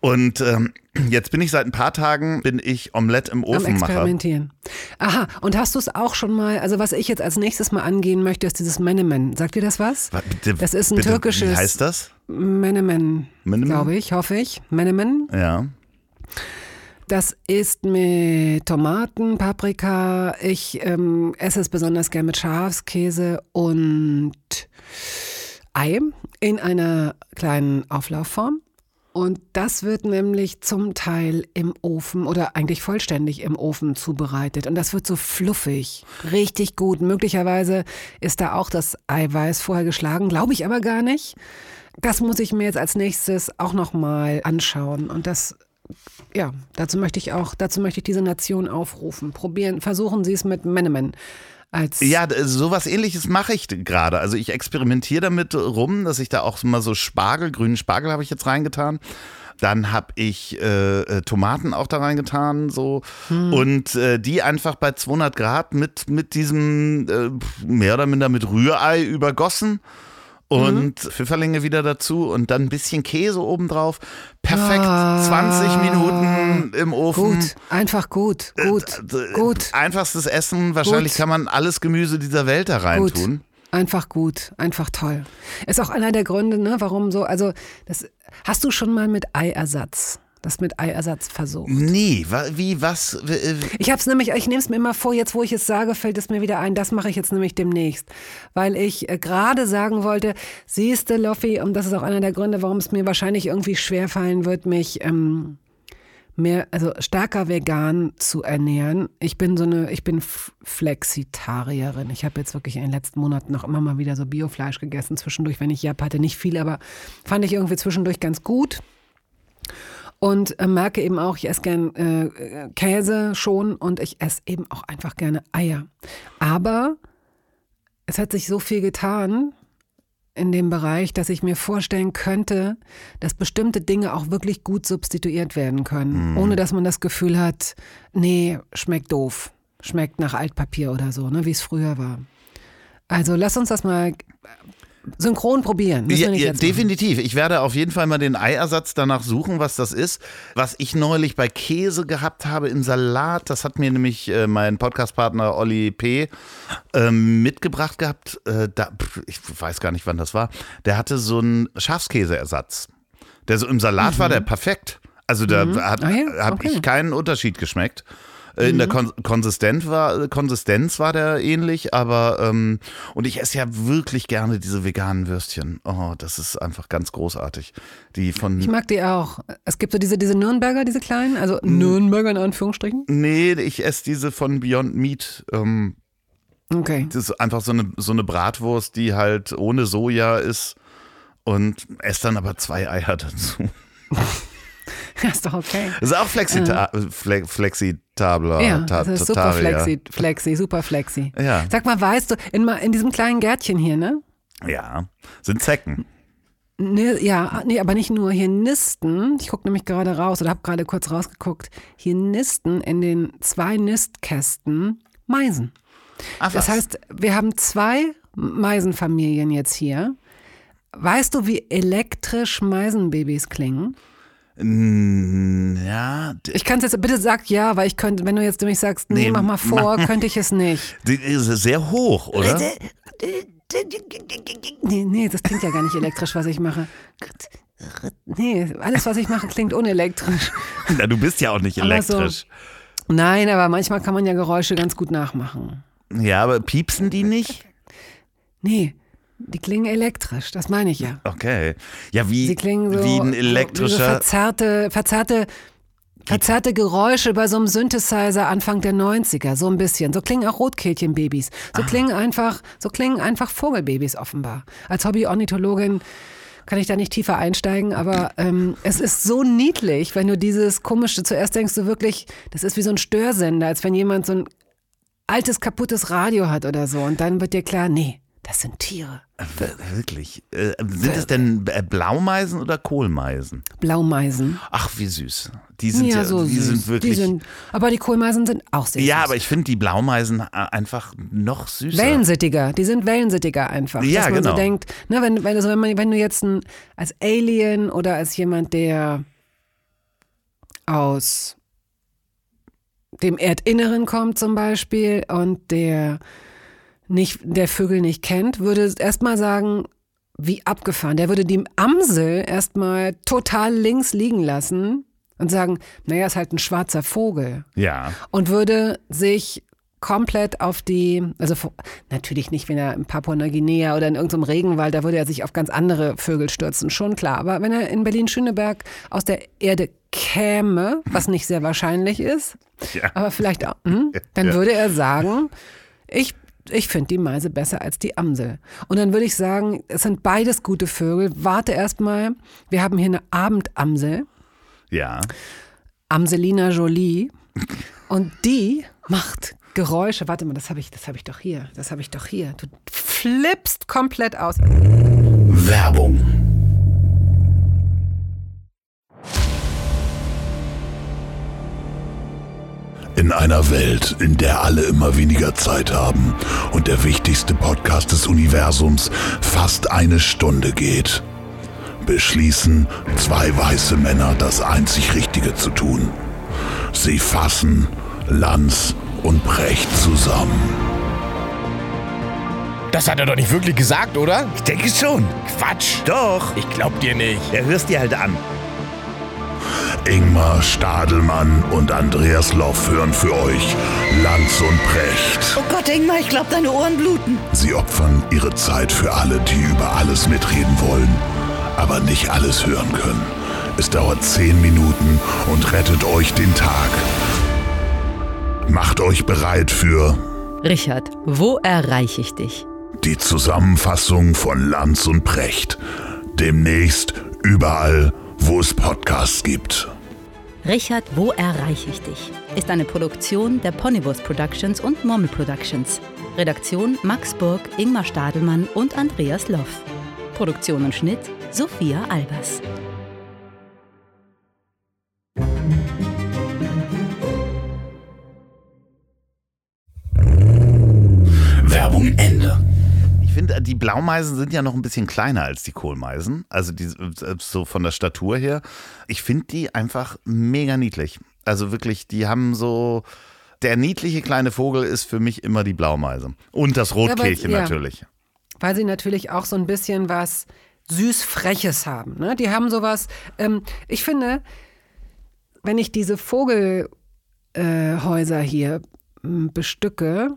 Und ähm, jetzt bin ich seit ein paar Tagen, bin ich Omelett im Am Ofenmacher. Experimentieren. Aha, und hast du es auch schon mal, also was ich jetzt als nächstes mal angehen möchte, ist dieses Menemen. Sagt dir das was? Wa- bitte- Das ist ein bitte, türkisches- Wie heißt das? Menemen, Menemen? glaube ich, hoffe ich. Menemen. Ja. Das ist mit Tomaten, Paprika. Ich ähm, esse es besonders gern mit Schafskäse und Ei in einer kleinen Auflaufform. Und das wird nämlich zum Teil im Ofen oder eigentlich vollständig im Ofen zubereitet. Und das wird so fluffig, richtig gut. Möglicherweise ist da auch das Eiweiß vorher geschlagen, glaube ich aber gar nicht. Das muss ich mir jetzt als nächstes auch noch mal anschauen. Und das ja, dazu möchte ich auch, dazu möchte ich diese Nation aufrufen. Probieren, versuchen Sie es mit Menemen als Ja, sowas ähnliches mache ich gerade. Also ich experimentiere damit rum, dass ich da auch mal so Spargel, grünen Spargel habe ich jetzt reingetan. Dann habe ich äh, äh, Tomaten auch da reingetan, so und äh, die einfach bei 200 Grad mit mit diesem äh, mehr oder minder mit Rührei übergossen und Pfifferlinge wieder dazu und dann ein bisschen Käse obendrauf. Perfekt, Ah. 20 Minuten im Ofen. gut, einfach gut, gut, D- gut, Einfachstes Essen. Wahrscheinlich Gut. kann man alles Gemüse dieser Welt da gut. reintun. Einfach gut, einfach toll. Ist auch einer der Gründe, ne, warum so, also das hast du schon mal mit Eiersatz, das mit Eiersatz versucht? Nee, wie, was? äh, Ich habe es nämlich, ich nehme es mir immer vor, jetzt wo ich es sage, fällt es mir wieder ein, das mache ich jetzt nämlich demnächst. Weil ich äh, gerade sagen wollte, siehste Loffi, und das ist auch einer der Gründe, warum es mir wahrscheinlich irgendwie schwerfallen wird, mich ähm, mehr, also stärker vegan zu ernähren. Ich bin so eine, ich bin Flexitarierin. Ich habe jetzt wirklich in den letzten Monaten noch immer mal wieder so Biofleisch gegessen, zwischendurch, wenn ich Jap hatte, nicht viel, aber fand ich irgendwie zwischendurch ganz gut. Und äh, merke eben auch, ich esse gern äh, Käse schon und ich esse eben auch einfach gerne Eier. Aber es hat sich so viel getan in dem Bereich, dass ich mir vorstellen könnte, dass bestimmte Dinge auch wirklich gut substituiert werden können, ohne dass man das Gefühl hat, nee, schmeckt doof, schmeckt nach Altpapier oder so, ne, wie es früher war. Also lass uns das mal synchron probieren. Ja, ja, definitiv. Ich werde auf jeden Fall mal den Eiersatz danach suchen, was das ist. Was ich neulich bei Käse gehabt habe im Salat, das hat mir nämlich äh, mein Podcastpartner Olli P. Ähm, mitgebracht gehabt. Äh, da, ich weiß gar nicht, wann das war. Der hatte so einen Schafskäseersatz. Der so im Salat war der perfekt. Also da hat, Ah ja, habe okay. ich keinen Unterschied geschmeckt. Äh, In der Kon Konsistenz war, Konsistenz war der ähnlich, aber ähm, und ich esse ja wirklich gerne diese veganen Würstchen. Oh, das ist einfach ganz großartig. Die von Ich mag die auch. Es gibt so diese, diese Nürnberger, diese kleinen, also Nürnberger in Anführungsstrichen. Nee, ich esse diese von Beyond Meat. Ähm, Okay. das ist einfach so eine, so eine Bratwurst, die halt ohne Soja ist und esse dann aber zwei Eier dazu. *laughs* Ja, *laughs* ist doch okay. Das ist auch flexita fle flexitabler. Ja, das ist super flexi, flexi, super flexi. Ja. Sag mal, weißt du, in, in diesem kleinen Gärtchen hier, ne? Ja. sind Zecken. Ne, ja, nee, aber nicht nur hier nisten. Ich gucke nämlich gerade raus oder habe gerade kurz rausgeguckt. Hier nisten in den zwei Nistkästen Meisen. Ach, Das heißt, wir haben zwei Meisenfamilien jetzt hier. Weißt du, wie elektrisch Meisenbabys klingen? Ja, Ich kann es jetzt, bitte sag ja, weil ich könnte, wenn du jetzt nämlich sagst, nee, Nee, mach mal vor, mach- *laughs* könnte ich es nicht. sehr hoch, oder? Nee, nee, das klingt ja gar nicht elektrisch, was ich mache. Nee, alles, was ich mache, klingt unelektrisch. Na, du bist ja auch nicht Aber so- elektrisch. Nein, aber manchmal kann man ja Geräusche ganz gut nachmachen. Ja, aber piepsen die nicht? Nee, die klingen elektrisch, das meine ich ja. Okay. Ja, wie, Sie klingen so, wie ein so, wie so elektrischer. verzerrte, verzerrte, verzerrte Geräusche bei so einem Synthesizer Anfang der 90er, so ein bisschen. So klingen auch Rotkehlchenbabys. So Ah. klingen einfach, so klingen einfach Vogelbabys offenbar. Als Hobby-Ornithologin kann ich da nicht tiefer einsteigen, aber ähm, es ist so niedlich, wenn du dieses komische, zuerst denkst du wirklich, das ist wie so ein Störsender, als wenn jemand so ein altes, kaputtes Radio hat oder so. Und dann wird dir klar, nee, das sind Tiere. Wir- Wirklich. Äh, sind es denn äh, Blaumeisen oder Kohlmeisen? Blaumeisen. Ach, wie süß. Die sind ja, ja, so die süß. sind wirklich. Die sind, aber die Kohlmeisen sind auch sehr ja, süß. aber ich finde die Blaumeisen äh, einfach noch süßer. Wellensittiger, die sind wellensittiger einfach. Ja, dass man genau. so denkt, ne, wenn, wenn, also wenn, man, wenn du jetzt ein, als Alien oder als jemand, der aus dem Erdinneren kommt zum Beispiel und der nicht, der Vögel nicht kennt, würde erstmal sagen, wie abgefahren. Der würde die Amsel erstmal total links liegen lassen und sagen, naja, ist halt ein schwarzer Vogel Ja. und würde sich komplett auf die, also natürlich nicht, wenn er in Papua-Neuguinea oder in irgendeinem Regenwald, da würde er sich auf ganz andere Vögel stürzen, schon klar. Aber wenn er in Berlin-Schöneberg aus der Erde käme, was nicht sehr wahrscheinlich ist, Ja. aber vielleicht auch, hm, dann Ja. würde er sagen, ich, ich finde die Meise besser als die Amsel. Und dann würde ich sagen, es sind beides gute Vögel. Warte erstmal, wir haben hier eine Abendamsel. Ja. Amselina Jolie und die macht Geräusche. Warte mal, das habe ich, das habe ich doch hier. Das habe ich doch hier. Du flippst komplett aus. Werbung. In einer Welt, in der alle immer weniger Zeit haben und der wichtigste Podcast des Universums fast eine Stunde geht, beschließen zwei weiße Männer das einzig Richtige zu tun. Sie fassen Lanz und Brecht zusammen. Das hat er doch nicht wirklich gesagt, oder? Ich denke schon. Quatsch. Doch. Ich glaub dir nicht. Ja, hörst dir halt an. Ingmar Stadelmann und Andreas Loff hören für euch Lanz und Brecht. Oh Gott, Ingmar, ich glaube, deine Ohren bluten. Sie opfern ihre Zeit für alle, die über alles mitreden wollen, aber nicht alles hören können. Es dauert zehn Minuten und rettet euch den Tag. Macht euch bereit für Richard, wo erreiche ich dich? die Zusammenfassung von Lanz und Brecht. Demnächst überall, wo es Podcasts gibt. Richard, wo erreiche ich dich? Ist eine Produktion der Ponybus Productions und Mommel Productions. Redaktion Max Burg, Ingmar Stadelmann und Andreas Loff. Produktion und Schnitt Sophia Albers. Werbung Ende. Finde, die Blaumeisen sind ja noch ein bisschen kleiner als die Kohlmeisen. Also die, äh, so von der Statur her. Ich finde die einfach mega niedlich. Also wirklich, die haben so. Der niedliche kleine Vogel ist für mich immer die Blaumeise. Und das Rotkehlchen Ja, aber- ja. natürlich. Weil sie natürlich auch so ein bisschen was süß-freches haben. Ne? Die haben sowas, ähm, ich finde, wenn ich diese Vogelhäuser äh, hier bestücke,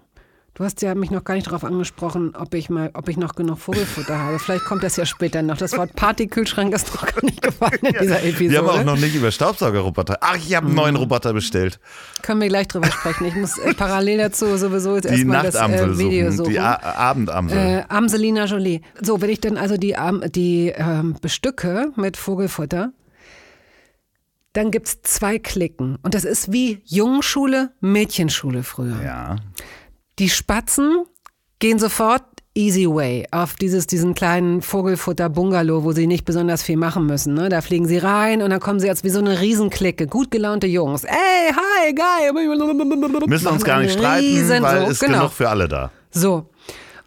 du hast ja mich noch gar nicht darauf angesprochen, ob ich mal, ob ich noch genug Vogelfutter habe. Vielleicht kommt das ja später noch. Das Wort Partykühlschrank ist noch gar nicht gefallen in dieser Episode. Wir haben auch noch nicht über Staubsaugerroboter. Ach, ich habe einen neuen Roboter bestellt. Können wir gleich drüber sprechen. Ich muss äh, parallel dazu sowieso jetzt erstmal das äh, Video suchen. Die A Abendamsel. Äh, Amselina Jolie. So, wenn ich dann also die, die ähm, bestücke mit Vogelfutter, dann gibt's zwei Klicken. Und das ist wie Jungschule, Mädchenschule früher. Ja. Die Spatzen gehen sofort easy way auf dieses, diesen kleinen Vogelfutter-Bungalow, wo sie nicht besonders viel machen müssen. Ne? Da fliegen sie rein und dann kommen sie als wie so eine Riesenklicke. Gut gelaunte Jungs. Ey, hi, geil. Müssen uns gar nicht streiten, weil so, ist genau. genug für alle da. So.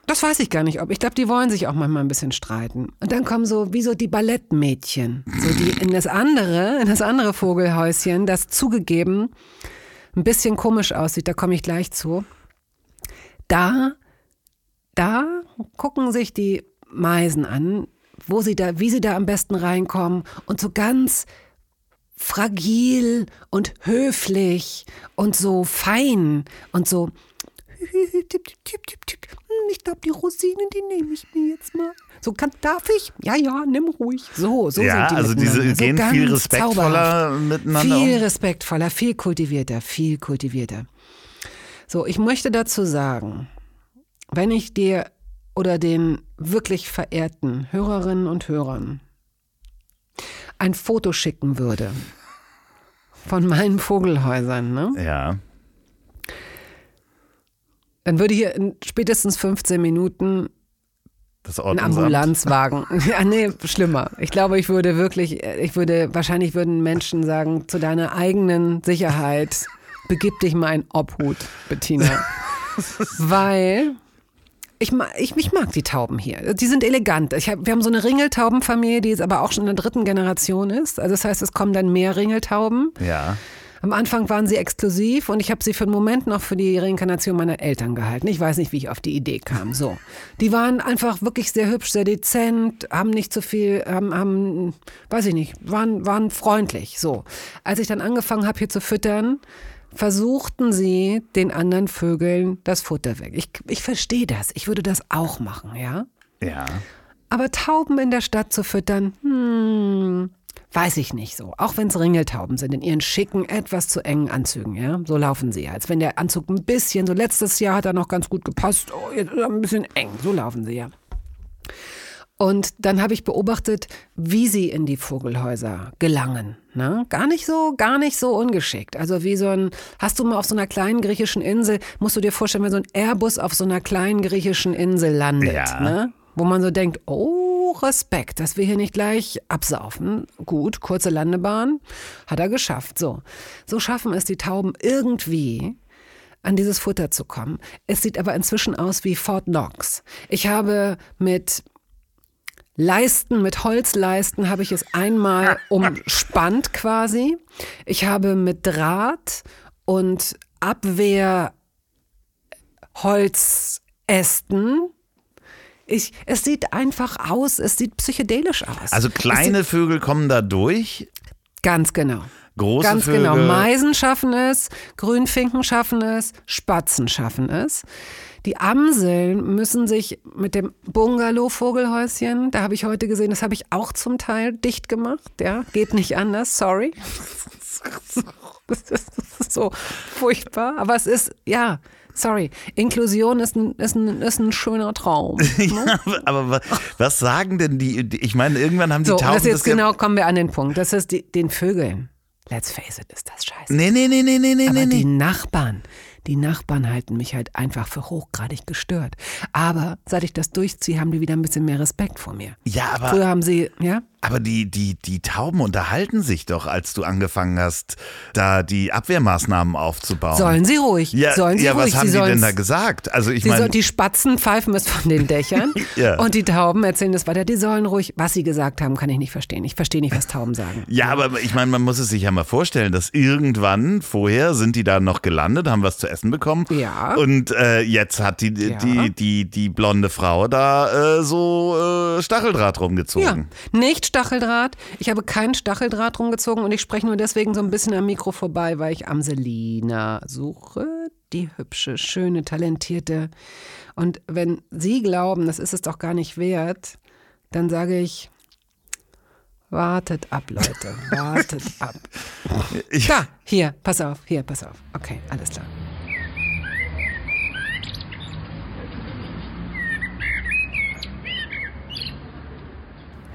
Das weiß ich gar nicht, ob. Ich glaube, die wollen sich auch manchmal ein bisschen streiten. Und dann kommen so, wie so die Ballettmädchen. So die in das andere, in das andere Vogelhäuschen, das zugegeben ein bisschen komisch aussieht, da komme ich gleich zu. Da, da gucken sich die Meisen an, wo sie da, wie sie da am besten reinkommen und so ganz fragil und höflich und so fein und so. *laughs* Hm, Ich glaube, die Rosinen, die nehme ich mir jetzt mal. So, kann, darf ich? Ja, ja, nimm ruhig. So, so ja, sind die also diese so gehen ganz viel respektvoller zauberhaft. miteinander Viel um. respektvoller, viel kultivierter, viel kultivierter. So, ich möchte dazu sagen, wenn ich dir oder den wirklich verehrten Hörerinnen und Hörern ein Foto schicken würde von meinen Vogelhäusern, ne? Ja. dann würde hier in spätestens 15 Minuten ein. Ambulanzwagen. *laughs* ja, nee, schlimmer. Ich glaube, ich würde wirklich, ich würde, wahrscheinlich würden Menschen sagen, zu deiner eigenen Sicherheit, begib dich mal in Obhut, Bettina. Weil ich, ma- ich, ich mag die Tauben hier. Die sind elegant. Ich hab, wir haben so eine Ringeltaubenfamilie, die jetzt aber auch schon in der dritten Generation ist. Also das heißt, es kommen dann mehr Ringeltauben. Ja. Am Anfang waren sie exklusiv und ich habe sie für einen Moment noch für die Reinkarnation meiner Eltern gehalten. Ich weiß nicht, wie ich auf die Idee kam. So, die waren einfach wirklich sehr hübsch, sehr dezent, haben nicht so viel, haben, haben weiß ich nicht, waren, waren freundlich. So, als ich dann angefangen habe hier zu füttern, versuchten sie den anderen Vögeln das Futter weg. Ich, ich verstehe das. Ich würde das auch machen, ja. Ja. Aber Tauben in der Stadt zu füttern, hm, weiß ich nicht so. Auch wenn es Ringeltauben sind, in ihren schicken, etwas zu engen Anzügen, ja. So laufen sie ja. Als wenn der Anzug ein bisschen, so letztes Jahr hat er noch ganz gut gepasst, oh, jetzt ist er ein bisschen eng. So laufen sie ja. Und dann habe ich beobachtet, wie sie in die Vogelhäuser gelangen. Ne? Gar nicht so, gar nicht so ungeschickt. Also wie so ein, hast du mal auf so einer kleinen griechischen Insel, musst du dir vorstellen, wenn so ein Airbus auf so einer kleinen griechischen Insel landet, Ja. ne? wo man so denkt, oh, Respekt, dass wir hier nicht gleich absaufen. Gut, kurze Landebahn, hat er geschafft. So, so schaffen es die Tauben irgendwie, an dieses Futter zu kommen. Es sieht aber inzwischen aus wie Fort Knox. Ich habe mit Leisten, mit Holzleisten habe ich es einmal *laughs* umspannt quasi. Ich habe mit Draht und Abwehrholzästen. Ich, es sieht einfach aus, es sieht psychedelisch aus. Also kleine Vögel kommen da durch, sieht, ganz genau. große Ganz Vögel. genau. Meisen schaffen es, Grünfinken schaffen es, Spatzen schaffen es. Die Amseln müssen sich mit dem Bungalow-Vogelhäuschen, da habe ich heute gesehen, das habe ich auch zum Teil dicht gemacht. Ja, geht nicht anders, sorry. *laughs* Das ist so furchtbar. Aber es ist, ja, sorry. Inklusion ist ein, ist ein, ist ein schöner Traum. *laughs* Ja, aber wa- was sagen denn die? Ich meine, irgendwann haben die So, Tauben das jetzt ja- genau kommen wir an den Punkt. Das ist die, den Vögeln. Let's face it, ist das scheiße. Nee, nee, nee, nee, nee, nee, Aber nee. die. Nachbarn, die Nachbarn halten mich halt einfach für hochgradig gestört. Aber seit ich das durchziehe, haben die wieder ein bisschen mehr Respekt vor mir. Ja, aber, Früher haben sie, ja? Aber die, die, die Tauben unterhalten sich doch, als du angefangen hast, da die Abwehrmaßnahmen aufzubauen. Sollen sie ruhig. ja, sollen sie ja, ruhig. was haben sie die denn da gesagt? Also ich meine, die Spatzen pfeifen es von den Dächern *laughs* Ja. und die Tauben erzählen das weiter. Die sollen ruhig, was sie gesagt haben, kann ich nicht verstehen. Ich verstehe nicht, was Tauben sagen. *laughs* ja, aber ich meine, man muss es sich ja mal vorstellen, dass irgendwann vorher sind die da noch gelandet, haben was zu essen bekommen. Ja. Und äh, jetzt hat die, Ja. die, die, die blonde Frau da äh, so äh, Stacheldraht Ja, rumgezogen. nicht Stacheldraht. Ich habe keinen Stacheldraht rumgezogen und ich spreche nur deswegen so ein bisschen am Mikro vorbei, weil ich Amselina suche. Die hübsche, schöne, talentierte. Und wenn Sie glauben, das ist es doch gar nicht wert, dann sage ich, wartet ab, Leute, wartet ab. *laughs* Ich, Da, hier, pass auf, hier, pass auf. Okay, alles klar.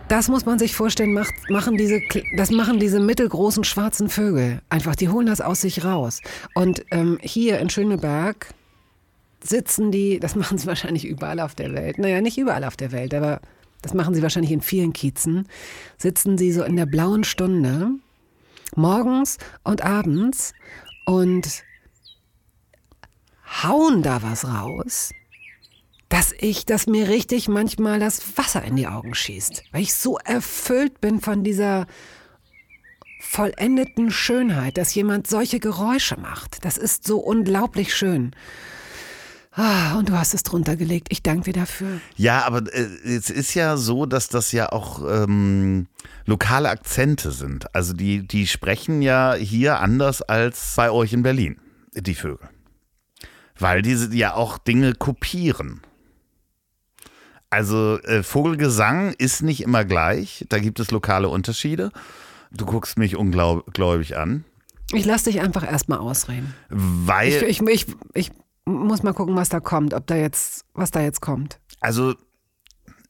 Das muss man sich vorstellen, macht, machen diese, das machen diese mittelgroßen schwarzen Vögel. Einfach, die holen das aus sich raus. Und ähm, hier in Schöneberg sitzen die, das machen sie wahrscheinlich überall auf der Welt. Naja, nicht überall auf der Welt, aber das machen sie wahrscheinlich in vielen Kiezen. Sitzen sie so in der blauen Stunde, morgens und abends und hauen da was raus, dass ich, dass mir richtig manchmal das Wasser in die Augen schießt, weil ich so erfüllt bin von dieser vollendeten Schönheit, dass jemand solche Geräusche macht. Das ist so unglaublich schön. Ah, und du hast es drunter gelegt. Ich danke dir dafür. Ja, aber äh, es ist ja so, dass das ja auch ähm, lokale Akzente sind. Also die, die sprechen ja hier anders als bei euch in Berlin, die Vögel. Weil diese ja auch Dinge kopieren. Also äh, Vogelgesang ist nicht immer gleich. Da gibt es lokale Unterschiede. Du guckst mich ungläubig an. Ich lass dich einfach erstmal ausreden. Weil. Ich, ich, ich, ich muss mal gucken, was da kommt, ob da jetzt, was da jetzt kommt. Also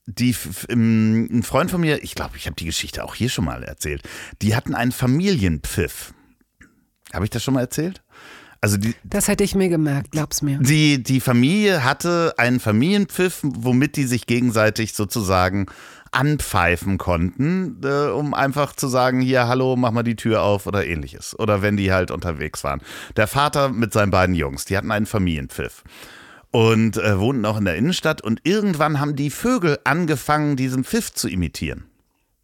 die, ähm, ein Freund von mir, ich glaube, ich habe die Geschichte auch hier schon mal erzählt, die hatten einen Familienpfiff. Habe ich das schon mal erzählt? Also die, Das hätte ich mir gemerkt, glaub's mir. die, die Familie hatte einen Familienpfiff, womit die sich gegenseitig sozusagen anpfeifen konnten, äh, um einfach zu sagen, hier, hallo, mach mal die Tür auf oder ähnliches. Oder wenn die halt unterwegs waren. Der Vater mit seinen beiden Jungs, die hatten einen Familienpfiff. Und äh, wohnten auch in der Innenstadt und irgendwann haben die Vögel angefangen, diesen Pfiff zu imitieren.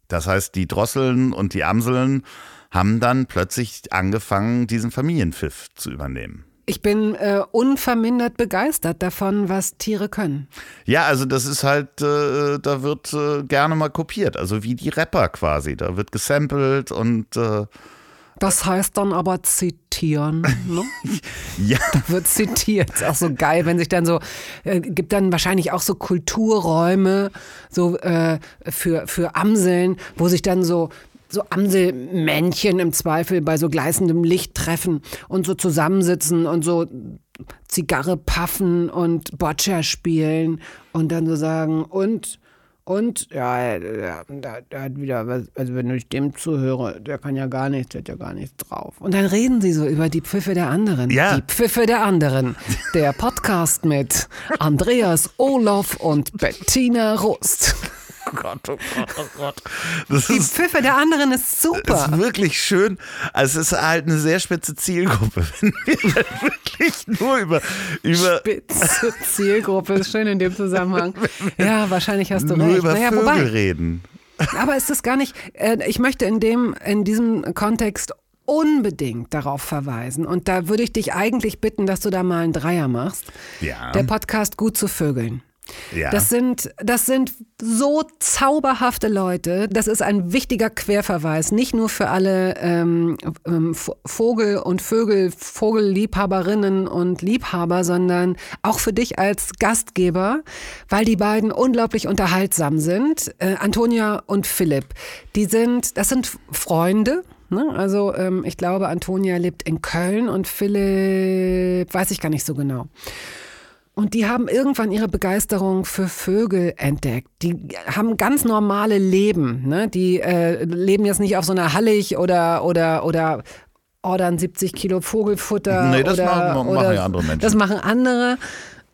Das heißt, die Drosseln und die Amseln haben dann plötzlich angefangen, diesen Familienpfiff zu übernehmen. Ich bin äh, unvermindert begeistert davon, was Tiere können. Ja, also das ist halt, äh, da wird äh, gerne mal kopiert, also wie die Rapper quasi. Da wird gesampelt und äh, Das heißt dann aber zitieren. Ne? *laughs* ja, wird zitiert. Ist auch so geil, wenn sich dann so, äh, gibt dann wahrscheinlich auch so Kulturräume so äh, für, für Amseln, wo sich dann so so Amselmännchen im Zweifel bei so gleißendem Licht treffen und so zusammensitzen und so Zigarre paffen und Boccia spielen und dann so sagen und und ja, der, der hat wieder, was- also wenn ich dem zuhöre, der kann ja gar nichts, der hat ja gar nichts drauf. Und dann reden sie so über die Pfiffe der anderen. Ja. Die Pfiffe der anderen. Der Podcast mit Andreas Olof und Bettina Rust. Oh Gott, oh Gott, oh Gott. *laughs* Das Die ist, Pfiffe der anderen ist ist super. wirklich schön. Also es ist halt eine sehr spitze Zielgruppe, *laughs* wenn wir wirklich nur über, über Spitze Zielgruppe ist schön in dem Zusammenhang. *laughs* Ja, wahrscheinlich hast du nur recht. über naja, Vögel wobei, reden. Aber ist das gar nicht, äh, ich möchte in, dem, in diesem Kontext unbedingt darauf verweisen. Und da würde ich dich eigentlich bitten, dass du da mal einen Dreier machst. Ja. Der Podcast Gut zu Vögeln. Ja. Das sind, das sind so zauberhafte Leute. Das ist ein wichtiger Querverweis, nicht nur für alle ähm, ähm, Vogel- und Vögel, Vogelliebhaberinnen und Liebhaber, sondern auch für dich als Gastgeber, weil die beiden unglaublich unterhaltsam sind. Äh, Antonia und Philipp, die sind, das sind Freunde. Ne? Also ähm, ich glaube, Antonia lebt in Köln und Philipp weiß ich gar nicht so genau. Und die haben irgendwann ihre Begeisterung für Vögel entdeckt. Die haben ganz normale Leben. Ne? Die äh, leben jetzt nicht auf so einer Hallig oder, oder, oder ordern 70 Kilo Vogelfutter. Nee, das oder, machen- machen oder, ja andere Menschen. Das machen andere.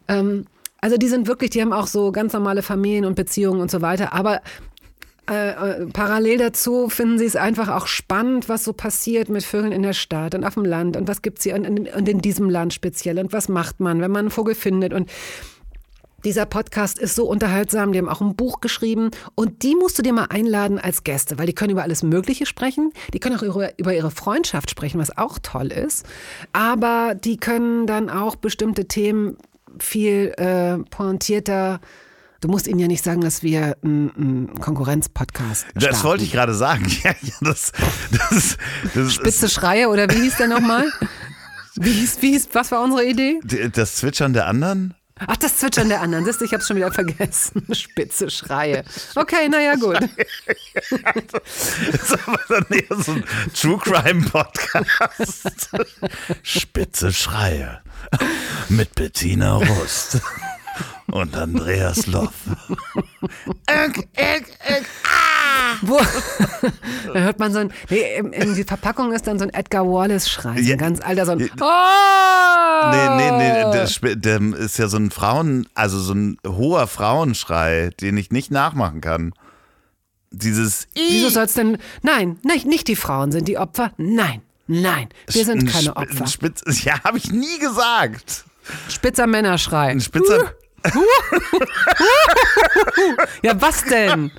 Ähm, also die sind wirklich, die haben auch so ganz normale Familien und Beziehungen und so weiter. Aber äh, äh, parallel dazu finden sie es einfach auch spannend, was so passiert mit Vögeln in der Stadt und auf dem Land und was gibt es hier und in, und in diesem Land speziell und was macht man, wenn man einen Vogel findet und dieser Podcast ist so unterhaltsam, die haben auch ein Buch geschrieben und die musst du dir mal einladen als Gäste, weil die können über alles Mögliche sprechen, die können auch über, über ihre Freundschaft sprechen, was auch toll ist, aber die können dann auch bestimmte Themen viel äh, pointierter Du musst ihnen ja nicht sagen, dass wir einen Konkurrenzpodcast Das starten. wollte ich gerade sagen. *laughs* Ja, ja, das, das, das, Spitze Schreie oder wie hieß der nochmal? Wie hieß, wie hieß, was war unsere Idee? das Zwitschern der anderen? Ach, das Zwitschern der anderen. Siehst du, ich hab's schon wieder vergessen. *laughs* Spitze Schreie. Okay, naja, gut. Das ist aber dann eher so ein True Crime Podcast. *laughs* Spitze Schreie mit Bettina Rust und Andreas Loff. *laughs* Ök, ök, ök, Wo, *laughs* da hört man so ein, nee, in, in die Verpackung ist dann so ein Edgar Wallace-Schrei, so Ja. ein ganz alter, so ein, oh! Nee, nee, nee, der, ist ja so ein Frauen, also so ein hoher Frauenschrei, den ich nicht nachmachen kann. Dieses Wieso soll's denn, nein, nicht, nicht die Frauen sind die Opfer, nein, nein, wir sind ein keine Opfer. Spitz, *laughs* ja, habe ich nie gesagt. Spitzer Männerschrei. Ein spitzer. Ja, was denn?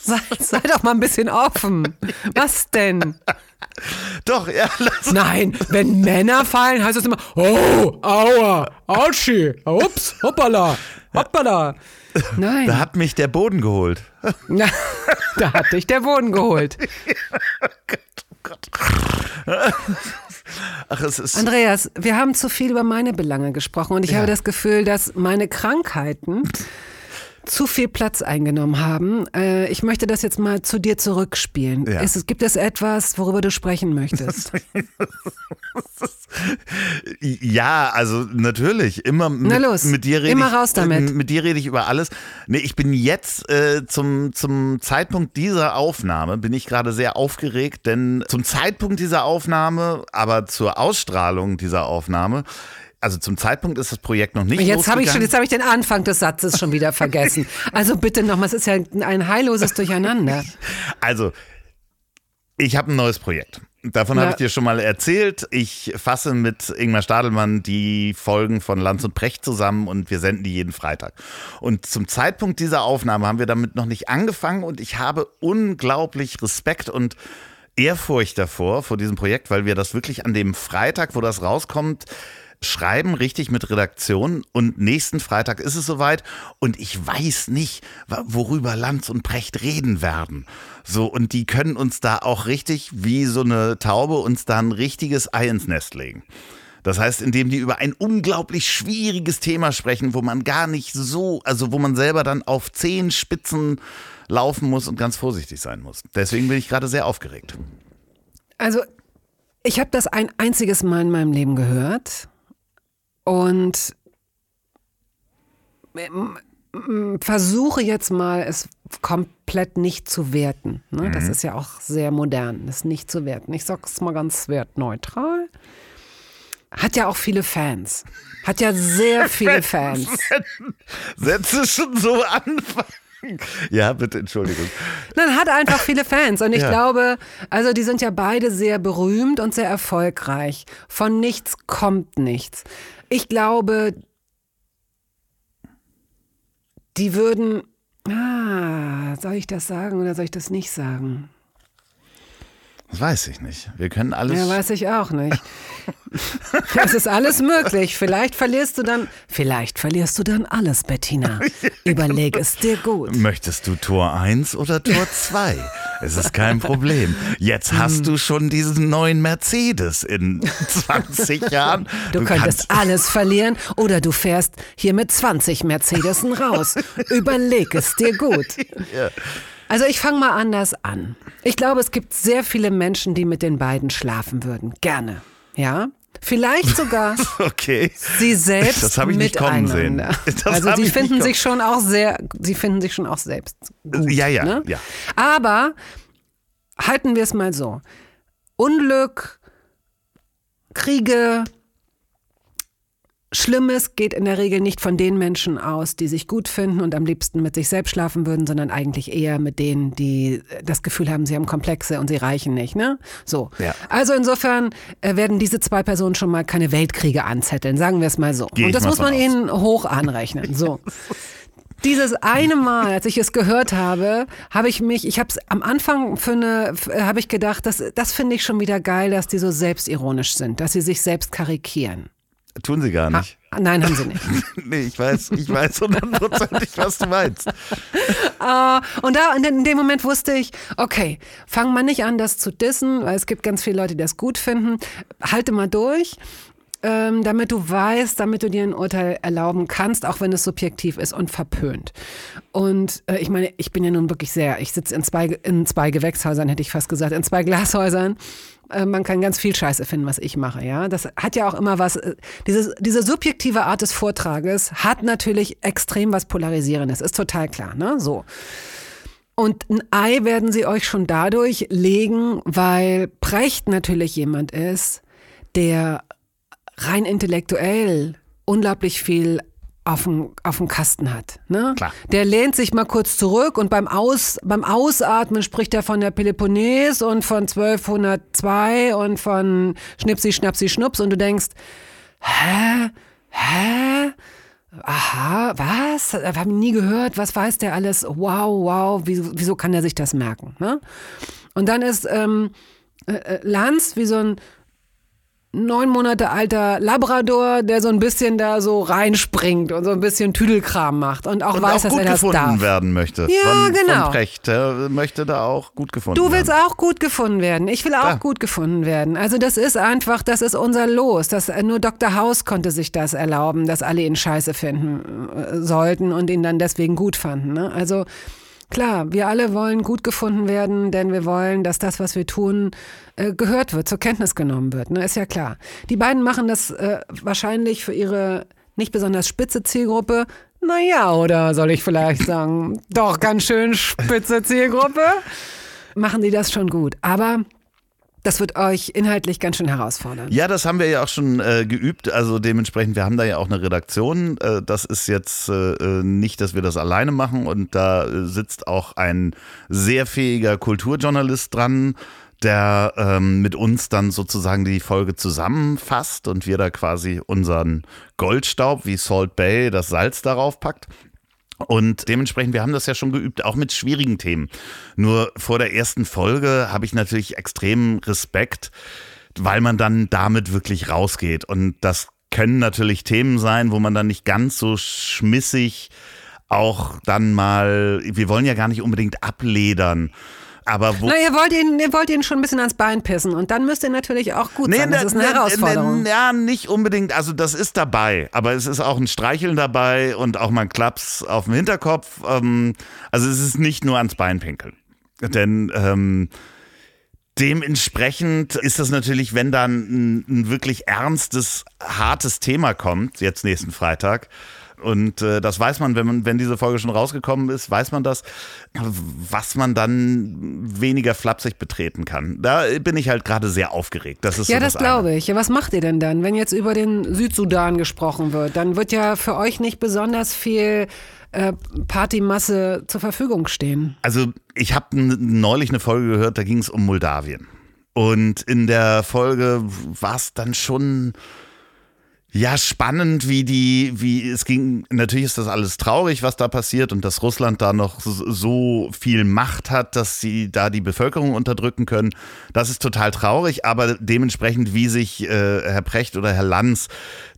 Sei, sei doch mal ein bisschen offen. Was denn? Doch, ja, lass. Nein, wenn Männer fallen, heißt es immer, oh, aua, autschi, ups, hoppala, hoppala. Nein, Da hat mich der Boden geholt. Na, da hat dich der Boden geholt. *laughs* Ach, es ist. Andreas, wir haben zu viel über meine Belange gesprochen und ich habe das Gefühl, dass meine Krankheiten zu viel Platz eingenommen haben. Äh, ich möchte das jetzt mal zu dir zurückspielen. Ja. Ist, es- gibt es etwas, worüber du sprechen möchtest? *laughs* Ja, also natürlich. Immer mit, Na los, mit dir rede immer ich, raus damit. Mit dir rede ich über alles. Nee, ich bin jetzt äh, zum, zum Zeitpunkt dieser Aufnahme, bin ich gerade sehr aufgeregt, denn zum Zeitpunkt dieser Aufnahme, aber zur Ausstrahlung dieser Aufnahme, also zum Zeitpunkt ist das Projekt noch nicht Jetzt habe ich schon, jetzt habe ich den Anfang des Satzes schon wieder *laughs* vergessen. Also bitte nochmal, es ist ja ein heilloses Durcheinander. Also, ich habe ein neues Projekt. Davon habe ich dir schon mal erzählt. Ich fasse mit Ingmar Stadelmann die Folgen von Lanz und Precht zusammen und wir senden die jeden Freitag. Und zum Zeitpunkt dieser Aufnahme haben wir damit noch nicht angefangen und ich habe unglaublich Respekt und Ehrfurcht davor, vor diesem Projekt, weil wir das wirklich an dem Freitag, wo das rauskommt, schreiben richtig mit Redaktion und nächsten Freitag ist es soweit und ich weiß nicht, worüber Lanz und Precht reden werden. So, und die können uns da auch richtig wie so eine Taube uns da ein richtiges Ei ins Nest legen. Das heißt, indem die über ein unglaublich schwieriges Thema sprechen, wo man gar nicht so, also wo man selber dann auf zehn Spitzen laufen muss und ganz vorsichtig sein muss. Deswegen bin ich gerade sehr aufgeregt. Also, ich habe das ein einziges Mal in meinem Leben gehört und ähm, versuche jetzt mal, es komplett nicht zu werten. Ne? Das ist ja auch sehr modern, das nicht zu werten. Ich sag's mal ganz wertneutral. Hat ja auch viele Fans. Hat ja sehr *laughs* viele Fans. Sätze schon so anfangen. Ja, bitte, Entschuldigung. Nein, hat einfach viele Fans. Und ich Ja. glaube, also die sind ja beide sehr berühmt und sehr erfolgreich. Von nichts kommt nichts. Ich glaube, die würden. Ah, soll ich das sagen oder soll ich das nicht sagen? Das weiß ich nicht. Wir können alles. Ja, weiß ich auch nicht. *laughs* Es ist alles möglich. Vielleicht verlierst du dann, vielleicht verlierst du dann alles, Bettina. *laughs* Überleg es dir gut. Möchtest du Tor 1 oder Tor *laughs* 2? es ist kein Problem. Jetzt hast du schon diesen neuen Mercedes in 20 Jahren. Du, könntest alles verlieren oder du fährst hier mit 20 Mercedesen raus. Überleg es dir gut. Also ich fange mal anders an. Ich glaube, es gibt sehr viele Menschen, die mit den beiden schlafen würden. Gerne. Ja? Vielleicht sogar *laughs* Okay. sie selbst Das habe ich nicht kommen sehen. *laughs* also sie finden sich schon auch sehr, sie finden sich schon auch selbst gut. Ja, ja, ne? ja. Aber halten wir es mal so. Unglück, Kriege, Schlimmes geht in der Regel nicht von den Menschen aus, die sich gut finden und am liebsten mit sich selbst schlafen würden, sondern eigentlich eher mit denen, die das Gefühl haben, sie haben Komplexe und sie reichen nicht. Ne? So. Ja. Also insofern äh, werden diese zwei Personen schon mal keine Weltkriege anzetteln, sagen wir es mal so. Gehe und das muss man aus. ihnen hoch anrechnen. So. *laughs* Dieses eine Mal, als ich es gehört habe, habe ich mich, ich habe es am Anfang für eine, äh, habe ich gedacht, das, das finde ich schon wieder geil, dass die so selbstironisch sind, dass sie sich selbst karikieren. Tun sie gar nicht. Ah, Nein, haben sie nicht. *laughs* Nee, ich weiß, ich weiß hundertprozentig, was du meinst. *laughs* Ah, und da in, in dem Moment wusste ich, okay, fang mal nicht an, das zu dissen, weil es gibt ganz viele Leute, die das gut finden. Halte mal durch. Ähm, damit du weißt, damit du dir ein Urteil erlauben kannst, auch wenn es subjektiv ist und verpönt. Und äh, ich meine, ich bin ja nun wirklich sehr, ich sitze in zwei, in zwei Gewächshäusern, hätte ich fast gesagt, in zwei Glashäusern. Äh, man kann ganz viel Scheiße finden, was ich mache, ja. Das hat ja auch immer was, äh, dieses, diese subjektive Art des Vortrages hat natürlich extrem was Polarisierendes, ist total klar, ne? So. Und ein Ei werden sie euch schon dadurch legen, weil Precht natürlich jemand ist, der rein intellektuell unglaublich viel auf dem, auf dem Kasten hat. Ne? Klar. Der lehnt sich mal kurz zurück und beim, Aus, beim Ausatmen spricht er von der Peloponnes und von 1202 und von Schnipsi, Schnapsi, Schnups und du denkst, hä? Hä? Aha, was? Wir haben nie gehört, was weiß der alles? Wow, wow, wieso, wieso kann er sich das merken? Ne? Und dann ist ähm, äh, äh, Lanz wie so ein neun Monate alter Labrador, der so ein bisschen da so reinspringt und so ein bisschen Tüdelkram macht und auch Und weiß, auch dass gut er das gefunden darf. werden möchte. Ja, von, genau. Von Precht. Er möchte da auch gut gefunden Du werden. willst auch gut gefunden werden. Ich will auch Klar. gut gefunden werden. Also das ist einfach, das ist unser Los. Das, äh, nur Dr. House konnte sich das erlauben, dass alle ihn scheiße finden äh, sollten und ihn dann deswegen gut fanden. Ne? Also klar, wir alle wollen gut gefunden werden, denn wir wollen, dass das, was wir tun, äh, gehört wird, zur Kenntnis genommen wird. Ne? Ist ja klar. Die beiden machen das äh, wahrscheinlich für ihre nicht besonders spitze Zielgruppe. Naja, oder soll ich vielleicht sagen, *laughs* doch ganz schön spitze Zielgruppe machen die das schon gut. Aber das wird euch inhaltlich ganz schön herausfordern. Ja, das haben wir ja auch schon äh, geübt. Also dementsprechend, wir haben da ja auch eine Redaktion. Äh, das ist jetzt äh, äh, nicht, dass wir das alleine machen. Und da äh, sitzt auch ein sehr fähiger Kulturjournalist dran, der ähm, mit uns dann sozusagen die Folge zusammenfasst und wir da quasi unseren Goldstaub wie Salt Bay, das Salz darauf packt. Und dementsprechend, wir haben das ja schon geübt, auch mit schwierigen Themen. Nur vor der ersten Folge habe ich natürlich extremen Respekt, weil man dann damit wirklich rausgeht. Und das können natürlich Themen sein, wo man dann nicht ganz so schmissig auch dann mal, wir wollen ja gar nicht unbedingt abledern. Aber wo, Na, ihr wollt, ihn, ihr wollt ihn schon ein bisschen ans Bein pissen und dann müsst ihr natürlich auch gut sein. Das ist eine Herausforderung. Nee, ja, nicht unbedingt. Also das ist dabei, aber es ist auch ein Streicheln dabei und auch mal ein Klaps auf dem Hinterkopf. Ähm, also es ist nicht nur ans Bein pinkeln. Denn ähm, dementsprechend ist das natürlich, wenn dann ein, ein wirklich ernstes, hartes Thema kommt, jetzt nächsten Freitag, und äh, das weiß man wenn, man, wenn diese Folge schon rausgekommen ist, weiß man das, was man dann weniger flapsig betreten kann. Da bin ich halt gerade sehr aufgeregt. Das ist Ja, so das das glaube ich. Ja, was macht ihr denn dann, wenn jetzt über den Südsudan gesprochen wird? Dann wird ja für euch nicht besonders viel äh, Partymasse zur Verfügung stehen. Also ich habe neulich eine Folge gehört, da ging es um Moldawien. Und in der Folge war es dann schon ja spannend, wie die, wie es ging. Natürlich ist das alles traurig, was da passiert und dass Russland da noch so- viel Macht hat, dass sie da die Bevölkerung unterdrücken können. Das ist total traurig, aber dementsprechend, wie sich äh, Herr Precht oder Herr Lanz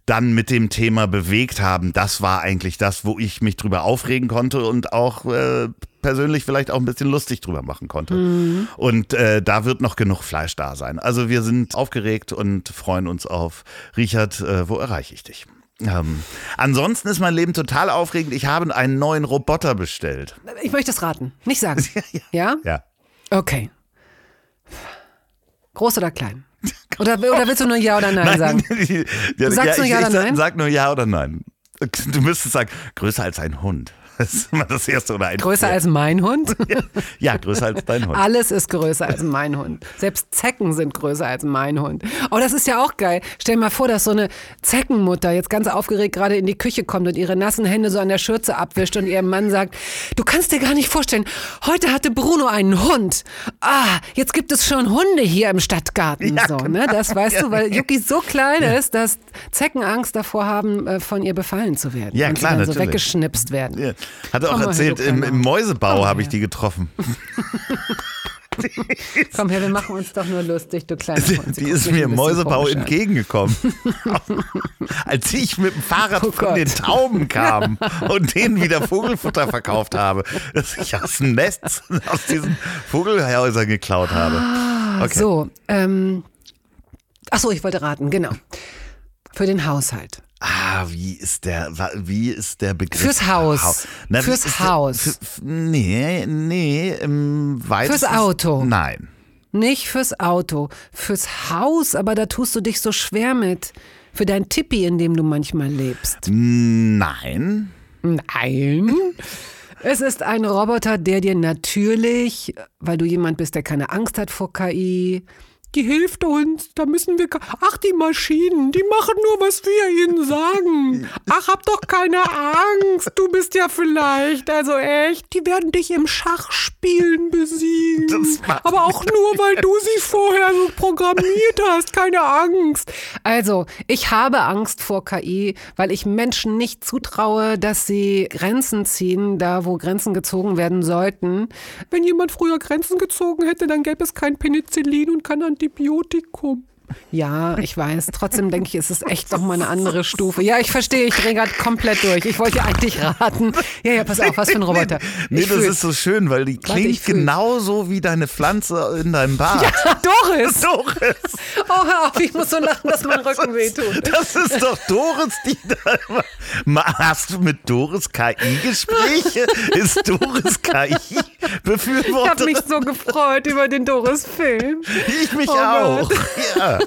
dann mit dem Thema bewegt haben, das war eigentlich das, wo ich mich drüber aufregen konnte und auch äh, persönlich vielleicht auch ein bisschen lustig drüber machen konnte. Und äh, da wird noch genug Fleisch da sein. Also wir sind aufgeregt und freuen uns auf Richard, äh, wo erreiche ich dich? Ähm, ansonsten ist mein Leben total aufregend. Ich habe einen neuen Roboter bestellt. Ich möchte es raten, nicht sagen. *laughs* ja. Ja. Okay. Groß oder klein? *laughs* Oder, oder willst du nur Ja oder Nein, sagen? *laughs* ja, sagst nur ich, ja ich oder sag, nein? sag nur ja oder nein. Du müsstest sagen, größer als ein Hund. Das ist immer das erste oder ein Größer als mein Hund? *laughs* Ja, größer als dein Hund. Alles ist größer als mein Hund. Selbst Zecken sind größer als mein Hund. Oh, das ist ja auch geil. Stell dir mal vor, dass so eine Zeckenmutter jetzt ganz aufgeregt gerade in die Küche kommt und ihre nassen Hände so an der Schürze abwischt und ihrem Mann sagt, du kannst dir gar nicht vorstellen, heute hatte Bruno einen Hund. Ah, jetzt gibt es schon Hunde hier im Stadtgarten. Ja, so, genau. ne? Das weißt du, weil Yuki so klein ist, dass Zecken Angst davor haben, äh, von ihr befallen zu werden. Ja, und klar, sie dann so natürlich. weggeschnipst werden. Hat er auch her, erzählt, im, im Mäusebau habe ich die getroffen. *laughs* *laughs* Komm her, wir machen uns doch nur lustig, du kleiner Die guckt ist mir im Mäusebau entgegengekommen. *laughs* Als ich mit dem Fahrrad Oh von Gott. den Tauben kam und denen wieder Vogelfutter verkauft habe, das ich aus dem Nest aus diesen Vogelhäusern geklaut habe. Okay. So, ähm, ach so, ich wollte raten, genau. Für den Haushalt. Ah, wie ist der, wie ist der Begriff? Fürs Haus. Hau- Na, Fürs der- Haus. F- nee, nee, im weitesten. Fürs Auto. Nein. Nicht fürs Auto, fürs Haus, aber da tust du dich so schwer mit. Für dein Tippi, in dem du manchmal lebst. Nein. Nein. *laughs* Es ist ein Roboter, der dir natürlich, weil du jemand bist, der keine Angst hat vor KI, die hilft uns, da müssen wir. Ach, die Maschinen, die machen nur, was wir ihnen sagen. Ach, hab doch keine Angst, du bist ja vielleicht, also echt, die werden dich im Schachspielen besiegen. Aber auch nur, weil du sie vorher so programmiert hast, keine Angst. Also, ich habe Angst vor KI, weil ich Menschen nicht zutraue, dass sie Grenzen ziehen, da wo Grenzen gezogen werden sollten. Wenn jemand früher Grenzen gezogen hätte, dann gäbe es kein Penicillin und kein Antibiotikum. Ja, ich weiß. Trotzdem denke ich, es ist echt noch mal eine andere Stufe. Ja, ich verstehe, ich drehe gerade komplett durch. Ich wollte eigentlich raten. Ja, ja, pass auf, was für ein Roboter. Nee, Ich das fühl's. ist so schön, weil die Warte, klingt genauso wie deine Pflanze in deinem Bad. Ja, Doris! Doris! Oh, hör auf, ich muss so lachen, dass mein Rücken wehtut. Das ist doch Doris, die da immer. Hast du mit Doris KI-Gespräche? Ist Doris KI Ich habe befürwortet? mich so gefreut über den Doris-Film. Ich mich Oh auch. Gott. Ja.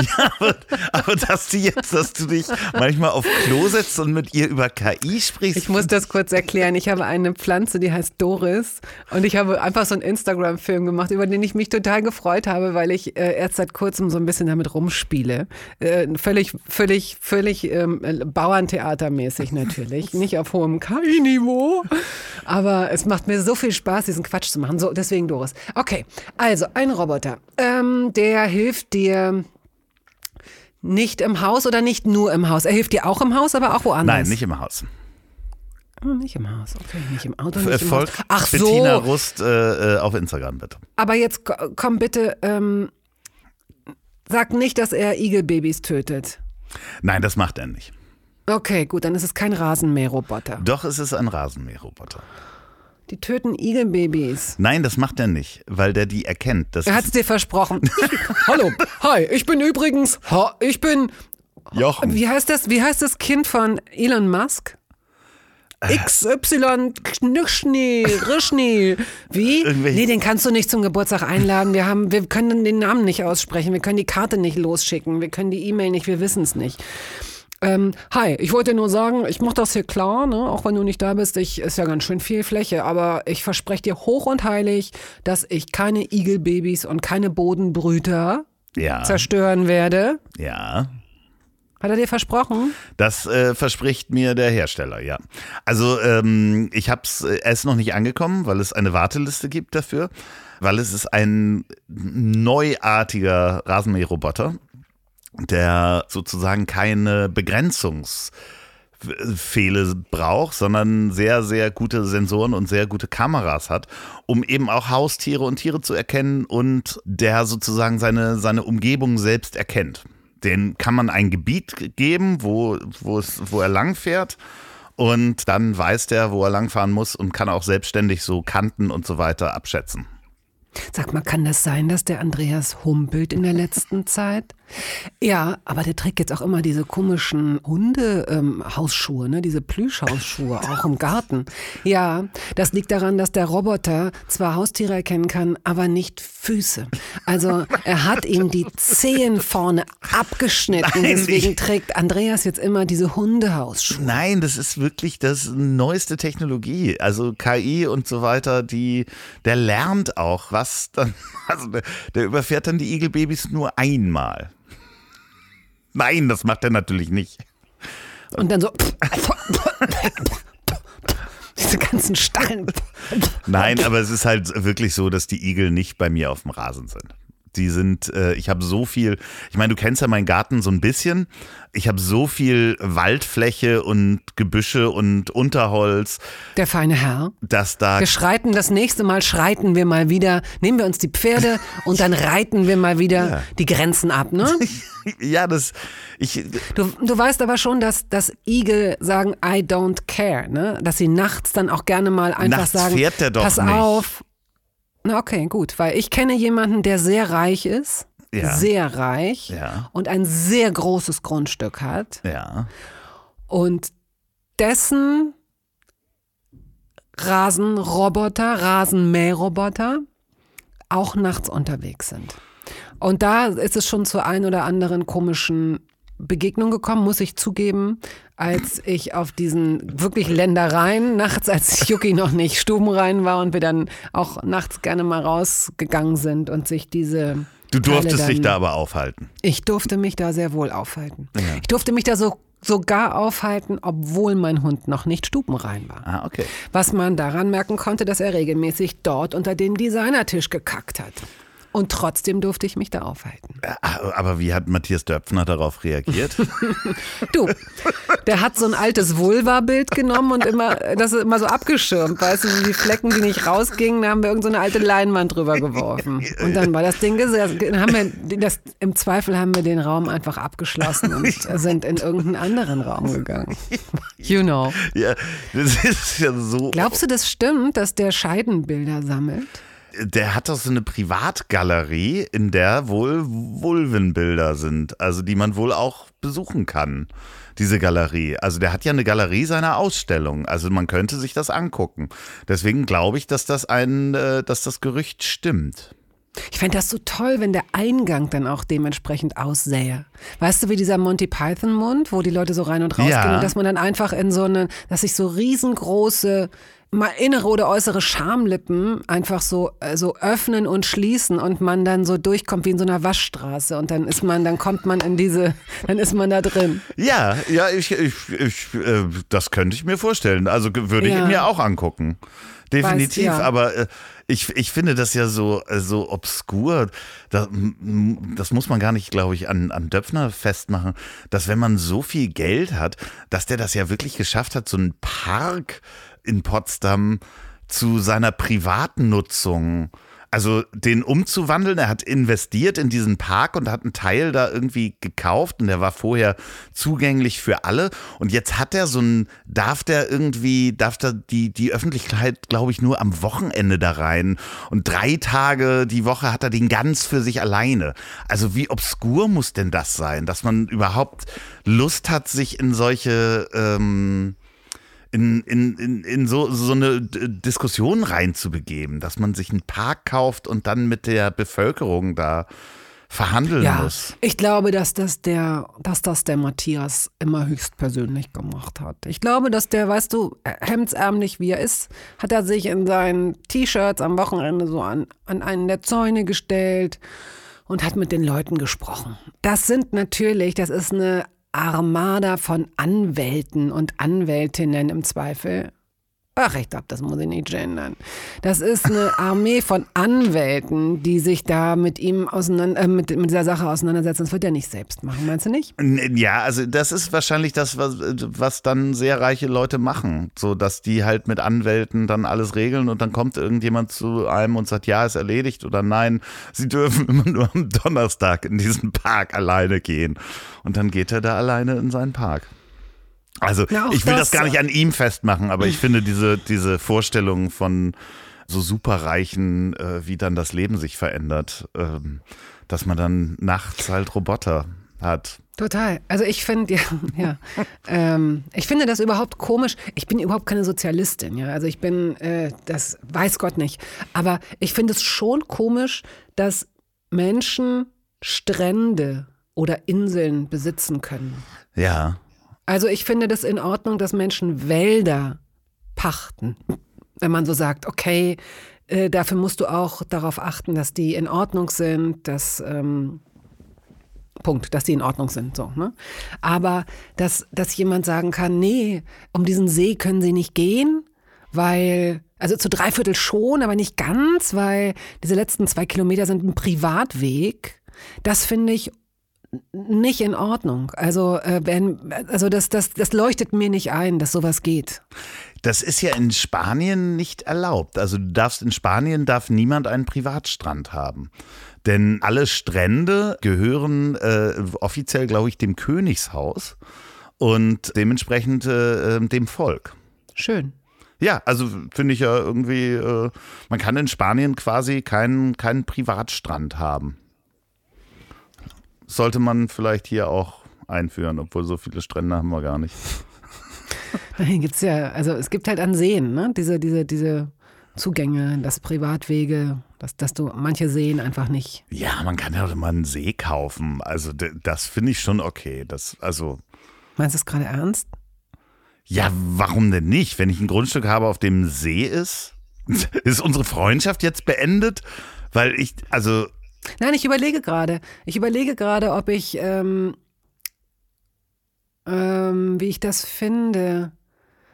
ja aber, aber dass du jetzt, dass du dich manchmal auf Klo setzt und mit ihr über KI sprichst. Ich muss das kurz erklären. Ich habe eine Pflanze, die heißt Doris. Und ich habe einfach so einen Instagram-Film gemacht, über den ich mich total gefreut habe, weil ich äh, erst seit kurzem so ein bisschen damit rumspiele. Äh, völlig, völlig, völlig ähm, äh, Bauerntheatermäßig natürlich. *laughs* Nicht auf hohem KI-Niveau. Aber es macht mir so viel Spaß, diesen Quatsch zu machen. So, deswegen Doris. Okay, also ein Roboter. Ähm, der hilft dir. Nicht im Haus oder nicht nur im Haus? Er hilft dir auch im Haus, aber auch woanders. Nein, nicht im Haus. Oh, nicht im Haus, okay, nicht im Auto, nicht im Haus. Ach Bettina so, Rust äh, äh, auf Instagram, bitte. aber jetzt ko- komm bitte, ähm, sag nicht, dass er Igelbabys tötet. Nein, das macht er nicht. Okay, gut, dann ist es kein Rasenmäherroboter. Doch, es ist ein Rasenmäherroboter. Die töten Igelbabys. Nein, das macht er nicht, weil der die erkennt. Das Er hat es dir versprochen. *laughs* Hallo, hi, ich bin übrigens, ha, ich bin, Jochen. wie heißt das, wie heißt das Kind von Elon Musk? Äh. XY Knischni, Rischni. Wie? Nee, den kannst du nicht zum Geburtstag einladen. Wir haben, wir können den Namen nicht aussprechen. Wir können die Karte nicht losschicken. Wir können die E-Mail nicht. Wir wissen es nicht. Ähm, hi, ich wollte nur sagen, ich mache das hier klar, ne? auch wenn du nicht da bist. Ich ist ja ganz schön viel Fläche, aber ich verspreche dir hoch und heilig, dass ich keine Igelbabys und keine Bodenbrüter Ja, zerstören werde. ja. Hat er dir versprochen? Das äh, verspricht mir der Hersteller, ja. Also ähm, ich hab's, äh, er ist noch nicht angekommen, weil es eine Warteliste gibt dafür, weil es ist ein neuartiger Rasenmäherroboter, der sozusagen keine Begrenzungsfehle braucht, sondern sehr, sehr gute Sensoren und sehr gute Kameras hat, um eben auch Haustiere und Tiere zu erkennen und der sozusagen seine, seine Umgebung selbst erkennt. Den kann man ein Gebiet geben, wo, wo, es, wo er langfährt. Und dann weiß der, wo er langfahren muss und kann auch selbstständig so Kanten und so weiter abschätzen. Sag mal, kann das sein, dass der Andreas humpelt in der letzten Zeit? Ja, aber der trägt jetzt auch immer diese komischen Hunde-Hausschuhe, ne? diese Plüschhausschuhe, *laughs* auch im Garten. Ja, das liegt daran, dass der Roboter zwar Haustiere erkennen kann, aber nicht Füße. Also *laughs* er hat ihm die Zehen vorne abgeschnitten. Nein, Deswegen ich- trägt Andreas jetzt immer diese Hundehausschuhe. Nein, das ist wirklich das neueste Technologie. Also KI und so weiter, die, der lernt auch, was dann, *laughs* also der, der überfährt dann die Igelbabys nur einmal. Nein, das macht er natürlich nicht. Und dann so. Diese ganzen Stacheln. Nein, aber es ist halt wirklich so, dass die Igel nicht bei mir auf dem Rasen sind. Die sind, äh, ich habe so viel, ich meine, du kennst ja meinen Garten so ein bisschen. Ich habe so viel Waldfläche und Gebüsche und Unterholz, Der feine Herr. dass da Wir schreiten das nächste Mal, schreiten wir mal wieder, nehmen wir uns die Pferde *laughs* und dann reiten wir mal wieder Ja. die Grenzen ab, ne? *laughs* ja, das, ich, Du, du weißt aber schon, dass, dass Igel sagen, I don't care, ne? Dass sie nachts dann auch gerne mal einfach Nachts sagen, fährt der doch pass nicht. auf. Na okay, gut, weil ich kenne jemanden, der sehr reich ist, Ja. sehr reich Ja. und ein sehr großes Grundstück hat ja, und dessen Rasenroboter, Rasenmähroboter auch nachts unterwegs sind. Und da ist es schon zu ein oder anderen komischen Begegnung gekommen, muss ich zugeben, als ich auf diesen wirklich Ländereien nachts, als Yuki noch nicht stubenrein war und wir dann auch nachts gerne mal rausgegangen sind und sich diese Du durftest dann, dich da aber aufhalten. Ich durfte mich da sehr wohl aufhalten. Ich durfte mich da so sogar aufhalten, obwohl mein Hund noch nicht stubenrein war. Ah, okay. Was man daran merken konnte, dass er regelmäßig dort unter den Designertisch gekackt hat. Und trotzdem durfte ich mich da aufhalten. Ah, Aber wie hat Matthias Döpfner darauf reagiert? *laughs* Du, der hat so ein altes Vulva-Bild genommen und immer, das ist immer so abgeschirmt, weißt du, die Flecken, die nicht rausgingen, da haben wir irgendeine so eine alte Leinwand drüber geworfen. Und dann war das Ding. Dann haben wir das, Im Zweifel haben wir den Raum einfach abgeschlossen und sind in irgendeinen anderen Raum gegangen. You know. ja, das ist ja so. Glaubst du, das stimmt, dass der Scheidenbilder sammelt? Der hat doch so eine Privatgalerie, in der wohl Vulvenbilder sind, also die man wohl auch besuchen kann. Diese Galerie. Also der hat ja eine Galerie seiner Ausstellung. Also man könnte sich das angucken. Deswegen glaube ich, dass das ein, äh, dass das Gerücht stimmt. Ich fände das so toll, wenn der Eingang dann auch dementsprechend aussähe. Weißt du, wie dieser Monty Python Mund, wo die Leute so rein und raus Ja. gehen und dass man dann einfach in so eine, dass sich so riesengroße mal innere oder äußere Schamlippen einfach so, äh, so öffnen und schließen und man dann so durchkommt wie in so einer Waschstraße und dann ist man, dann kommt man in diese, dann ist man da drin. Ja, ja, ich, ich, ich äh, das könnte ich mir vorstellen. Also würde ich Ja. mir auch angucken. Definitiv, ja. aber äh, ich, ich finde das ja so, äh, so obskur. Das, das muss man gar nicht, glaube ich, an, an Döpfner festmachen, dass wenn man so viel Geld hat, dass der das ja wirklich geschafft hat, so einen Park in Potsdam zu seiner privaten Nutzung also den umzuwandeln. Er hat investiert in diesen Park und hat einen Teil da irgendwie gekauft und der war vorher zugänglich für alle. Und jetzt hat er so ein, darf der irgendwie, darf da die, die Öffentlichkeit, glaube ich, nur am Wochenende da rein. Und drei Tage die Woche hat er den ganz für sich alleine. Also wie obskur muss denn das sein, dass man überhaupt Lust hat, sich in solche, ähm, in, in, in, in so, so eine Diskussion reinzubegeben, dass man sich einen Park kauft und dann mit der Bevölkerung da verhandeln Ja, muss. ich glaube, dass das der, dass das der Matthias immer höchstpersönlich gemacht hat. Ich glaube, dass der, weißt du, hemdsärmlich wie er ist, hat er sich in seinen T-Shirts am Wochenende so an, an einen der Zäune gestellt und hat mit den Leuten gesprochen. Das sind natürlich, das ist eine Armada von Anwälten und Anwältinnen im Zweifel. Ach, ich glaube, das muss ich nicht gendern. Das ist eine Armee von Anwälten, die sich da mit ihm auseinander, äh, mit, mit dieser Sache auseinandersetzen. Das wird er nicht selbst machen, meinst du nicht? Ja, also das ist wahrscheinlich das, was, was dann sehr reiche Leute machen, so dass die halt mit Anwälten dann alles regeln und dann kommt irgendjemand zu einem und sagt, ja, ist erledigt oder nein, sie dürfen *laughs* immer nur am Donnerstag in diesen Park alleine gehen und dann geht er da alleine in seinen Park. Also auch ich will das, das, gar nicht an ihm festmachen, aber ich finde diese, diese Vorstellung von so Superreichen, äh, wie dann das Leben sich verändert, ähm, dass man dann nachts halt Roboter hat. Total. Also ich finde, *laughs* ja, ja. ähm, ich finde das überhaupt komisch. Ich bin überhaupt keine Sozialistin, ja. Also ich bin, äh, das weiß Gott nicht. Aber ich finde es schon komisch, dass Menschen Strände oder Inseln besitzen können. Ja. Also ich finde das in Ordnung, dass Menschen Wälder pachten. Wenn man so sagt, okay, äh, dafür musst du auch darauf achten, dass die in Ordnung sind, dass ähm, Punkt, dass die in Ordnung sind. So, ne? Aber dass, dass jemand sagen kann, nee, um diesen See können sie nicht gehen, weil, also zu dreiviertel schon, aber nicht ganz, weil diese letzten zwei Kilometer sind ein Privatweg. Das finde ich nicht in Ordnung. Also, äh, wenn, also das, das, das leuchtet mir nicht ein, dass sowas geht. Das ist ja in Spanien nicht erlaubt. Also du darfst in Spanien darf niemand einen Privatstrand haben. Denn alle Strände gehören äh, offiziell, glaube ich, dem Königshaus und dementsprechend äh, dem Volk. Schön. Ja, also finde ich ja irgendwie, äh, man kann in Spanien quasi keinen, keinen Privatstrand haben. Sollte man vielleicht hier auch einführen, obwohl so viele Strände haben wir gar nicht. *laughs* Hier gibt's ja, also es gibt halt an Seen, ne? Diese, diese, diese Zugänge, dass Privatwege Dass, dass du manche Seen einfach nicht. Ja, man kann ja auch mal einen See kaufen. Also das finde ich schon okay. Das, also, Meinst du es gerade ernst? ja, warum denn nicht? Wenn ich ein Grundstück habe, auf dem ein See ist, *laughs* ist unsere Freundschaft jetzt beendet? Weil ich, also, Nein, ich überlege gerade. Ich überlege gerade, ob ich, ähm, ähm, wie ich das finde.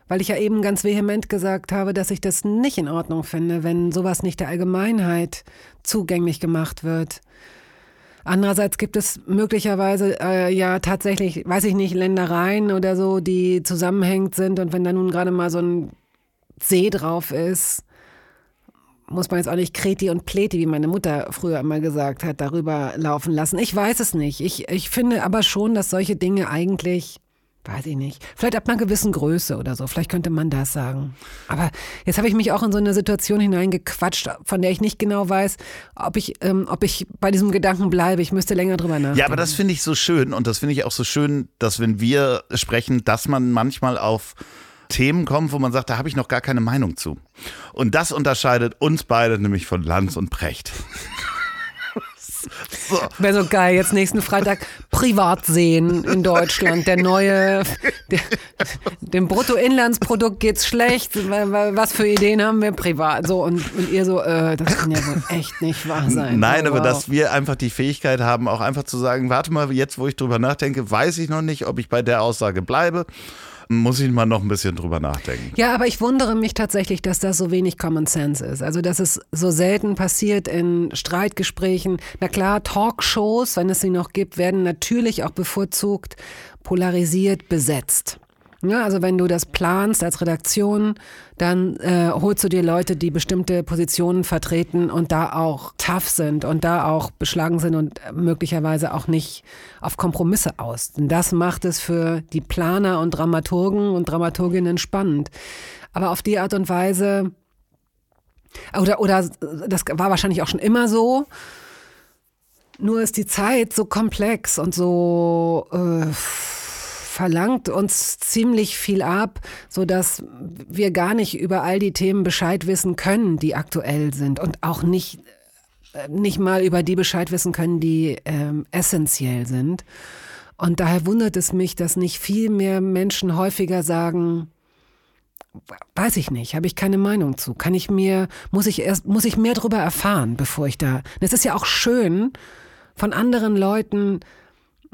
Weil ich ja eben ganz vehement gesagt habe, dass ich das nicht in Ordnung finde, wenn sowas nicht der Allgemeinheit zugänglich gemacht wird. Andererseits gibt es möglicherweise äh, ja tatsächlich, weiß ich nicht, Ländereien oder so, die zusammenhängend sind. Und wenn da nun gerade mal so ein See drauf ist, muss man jetzt auch nicht Kreti und Pleti, wie meine Mutter früher immer gesagt hat, darüber laufen lassen. Ich weiß es nicht. Ich, ich finde aber schon, dass solche Dinge eigentlich, weiß ich nicht, vielleicht ab einer gewissen Größe oder so, vielleicht könnte man das sagen. Aber jetzt habe ich mich auch in so eine Situation hineingequatscht, von der ich nicht genau weiß, ob ich, ähm, ob ich bei diesem Gedanken bleibe. Ich müsste länger drüber nachdenken. ja, aber das finde ich so schön und das finde ich auch so schön, dass wenn wir sprechen, dass man manchmal auf Themen kommt, wo man sagt, da habe ich noch gar keine Meinung zu. Und das unterscheidet uns beide nämlich von Lanz und Precht. *laughs* so. Wäre so geil, jetzt nächsten Freitag Privatseen in Deutschland. Der neue, der, dem Bruttoinlandsprodukt geht's schlecht. Was für Ideen haben wir privat? So, und, und ihr so, äh, das kann ja wohl echt nicht wahr sein. Nein, Oh, aber wow. dass wir einfach die Fähigkeit haben, auch einfach zu sagen, warte mal, jetzt wo ich drüber nachdenke, weiß ich noch nicht, ob ich bei der Aussage bleibe. Muss ich mal noch ein bisschen drüber nachdenken. Ja, aber ich wundere mich tatsächlich, dass das so wenig Common Sense ist. Also, dass es so selten passiert in Streitgesprächen. Na klar, Talkshows, wenn es sie noch gibt, werden natürlich auch bevorzugt polarisiert besetzt. Ja, also wenn du das planst als Redaktion, dann äh, holst du dir Leute, die bestimmte Positionen vertreten und da auch tough sind und da auch beschlagen sind und möglicherweise auch nicht auf Kompromisse aus. Denn das macht es für die Planer und Dramaturgen und Dramaturginnen spannend. Aber auf die Art und Weise, oder, oder das war wahrscheinlich auch schon immer so, nur ist die Zeit so komplex und so äh, verlangt uns ziemlich viel ab, so dass wir gar nicht über all die Themen Bescheid wissen können, die aktuell sind und auch nicht äh, nicht mal über die Bescheid wissen können, die ähm, essentiell sind. Und daher wundert es mich, dass nicht viel mehr Menschen häufiger sagen, weiß ich nicht, habe ich keine Meinung zu. Kann ich mir, muss ich erst, muss ich mehr darüber erfahren, bevor ich da. Es ist ja auch schön, von anderen Leuten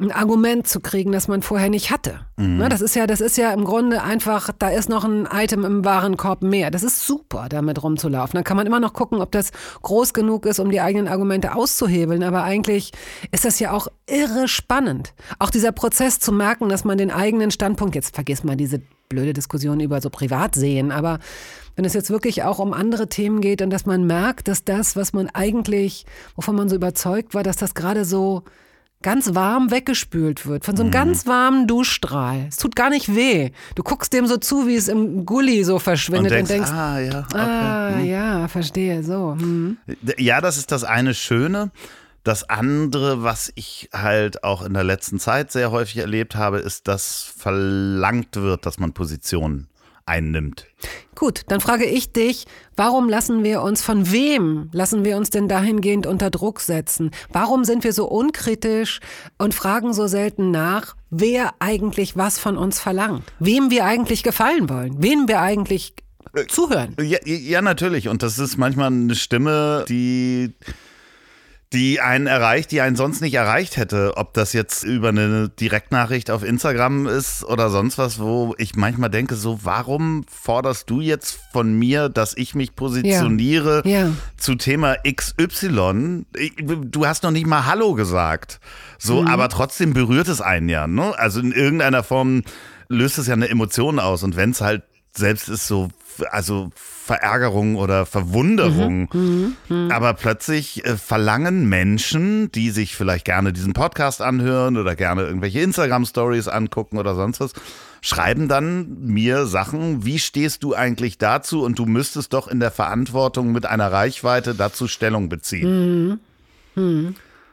ein Argument zu kriegen, das man vorher nicht hatte. Ne, das ist ja, das ist ja im Grunde einfach, da ist noch ein Item im Warenkorb mehr. Das ist super, damit rumzulaufen. Dann kann man immer noch gucken, ob das groß genug ist, um die eigenen Argumente auszuhebeln. Aber eigentlich ist das ja auch irre spannend. Auch dieser Prozess zu merken, dass man den eigenen Standpunkt, jetzt vergiss mal diese blöde Diskussion über so Privatsehen, aber wenn es jetzt wirklich auch um andere Themen geht und dass man merkt, dass das, was man eigentlich, wovon man so überzeugt war, dass das gerade so ganz warm weggespült wird, von so einem ganz warmen Duschstrahl. Es tut gar nicht weh. Du guckst dem so zu, wie es im Gully so Und verschwindet und denkst, denkst, ah ja, okay. ah, ja, verstehe, so. Hm. Ja, das ist das eine Schöne. Das andere, was ich halt auch in der letzten Zeit sehr häufig erlebt habe, ist, dass verlangt wird, dass man Positionen einnimmt. Gut, dann frage ich dich, warum lassen wir uns, von wem lassen wir uns denn dahingehend unter Druck setzen? Warum sind wir so unkritisch und fragen so selten nach, wer eigentlich was von uns verlangt? Wem wir eigentlich gefallen wollen? Wem wir eigentlich zuhören? Ja, ja, natürlich. Und das ist manchmal eine Stimme, die die einen erreicht, die einen sonst nicht erreicht hätte. Ob das jetzt über eine Direktnachricht auf Instagram ist oder sonst was, wo ich manchmal denke, so, warum forderst du jetzt von mir, dass ich mich positioniere Ja. Ja. zu Thema XY? Du hast noch nicht mal Hallo gesagt. So, aber trotzdem berührt es einen ja, ne? Also in irgendeiner Form löst es ja eine Emotion aus. Und wenn es halt selbst ist so, also Verärgerung oder Verwunderung. Aber plötzlich äh, verlangen Menschen, die sich vielleicht gerne diesen Podcast anhören oder gerne irgendwelche Instagram-Stories angucken oder sonst was, schreiben dann mir Sachen, wie stehst du eigentlich dazu? Und du müsstest doch in der Verantwortung mit einer Reichweite dazu Stellung beziehen.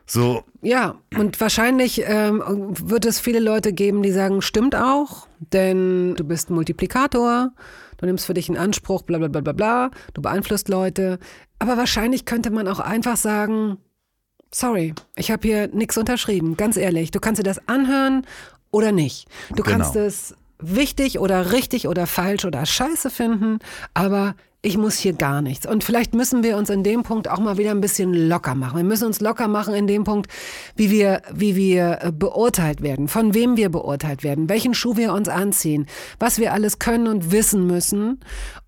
So, Ja, und wahrscheinlich ähm, wird es viele Leute geben, die sagen, stimmt auch, denn du bist Multiplikator, du nimmst für dich einen Anspruch, bla bla bla bla bla, du beeinflusst Leute. Aber wahrscheinlich könnte man auch einfach sagen, sorry, ich habe hier nichts unterschrieben, ganz ehrlich. Du kannst dir das anhören oder nicht. Du Genau. kannst es wichtig oder richtig oder falsch oder scheiße finden, aber ich muss hier gar nichts. Und vielleicht müssen wir uns in dem Punkt auch mal wieder ein bisschen locker machen. Wir müssen uns locker machen in dem Punkt, wie wir, wie wir äh, beurteilt werden, von wem wir beurteilt werden, welchen Schuh wir uns anziehen, was wir alles können und wissen müssen.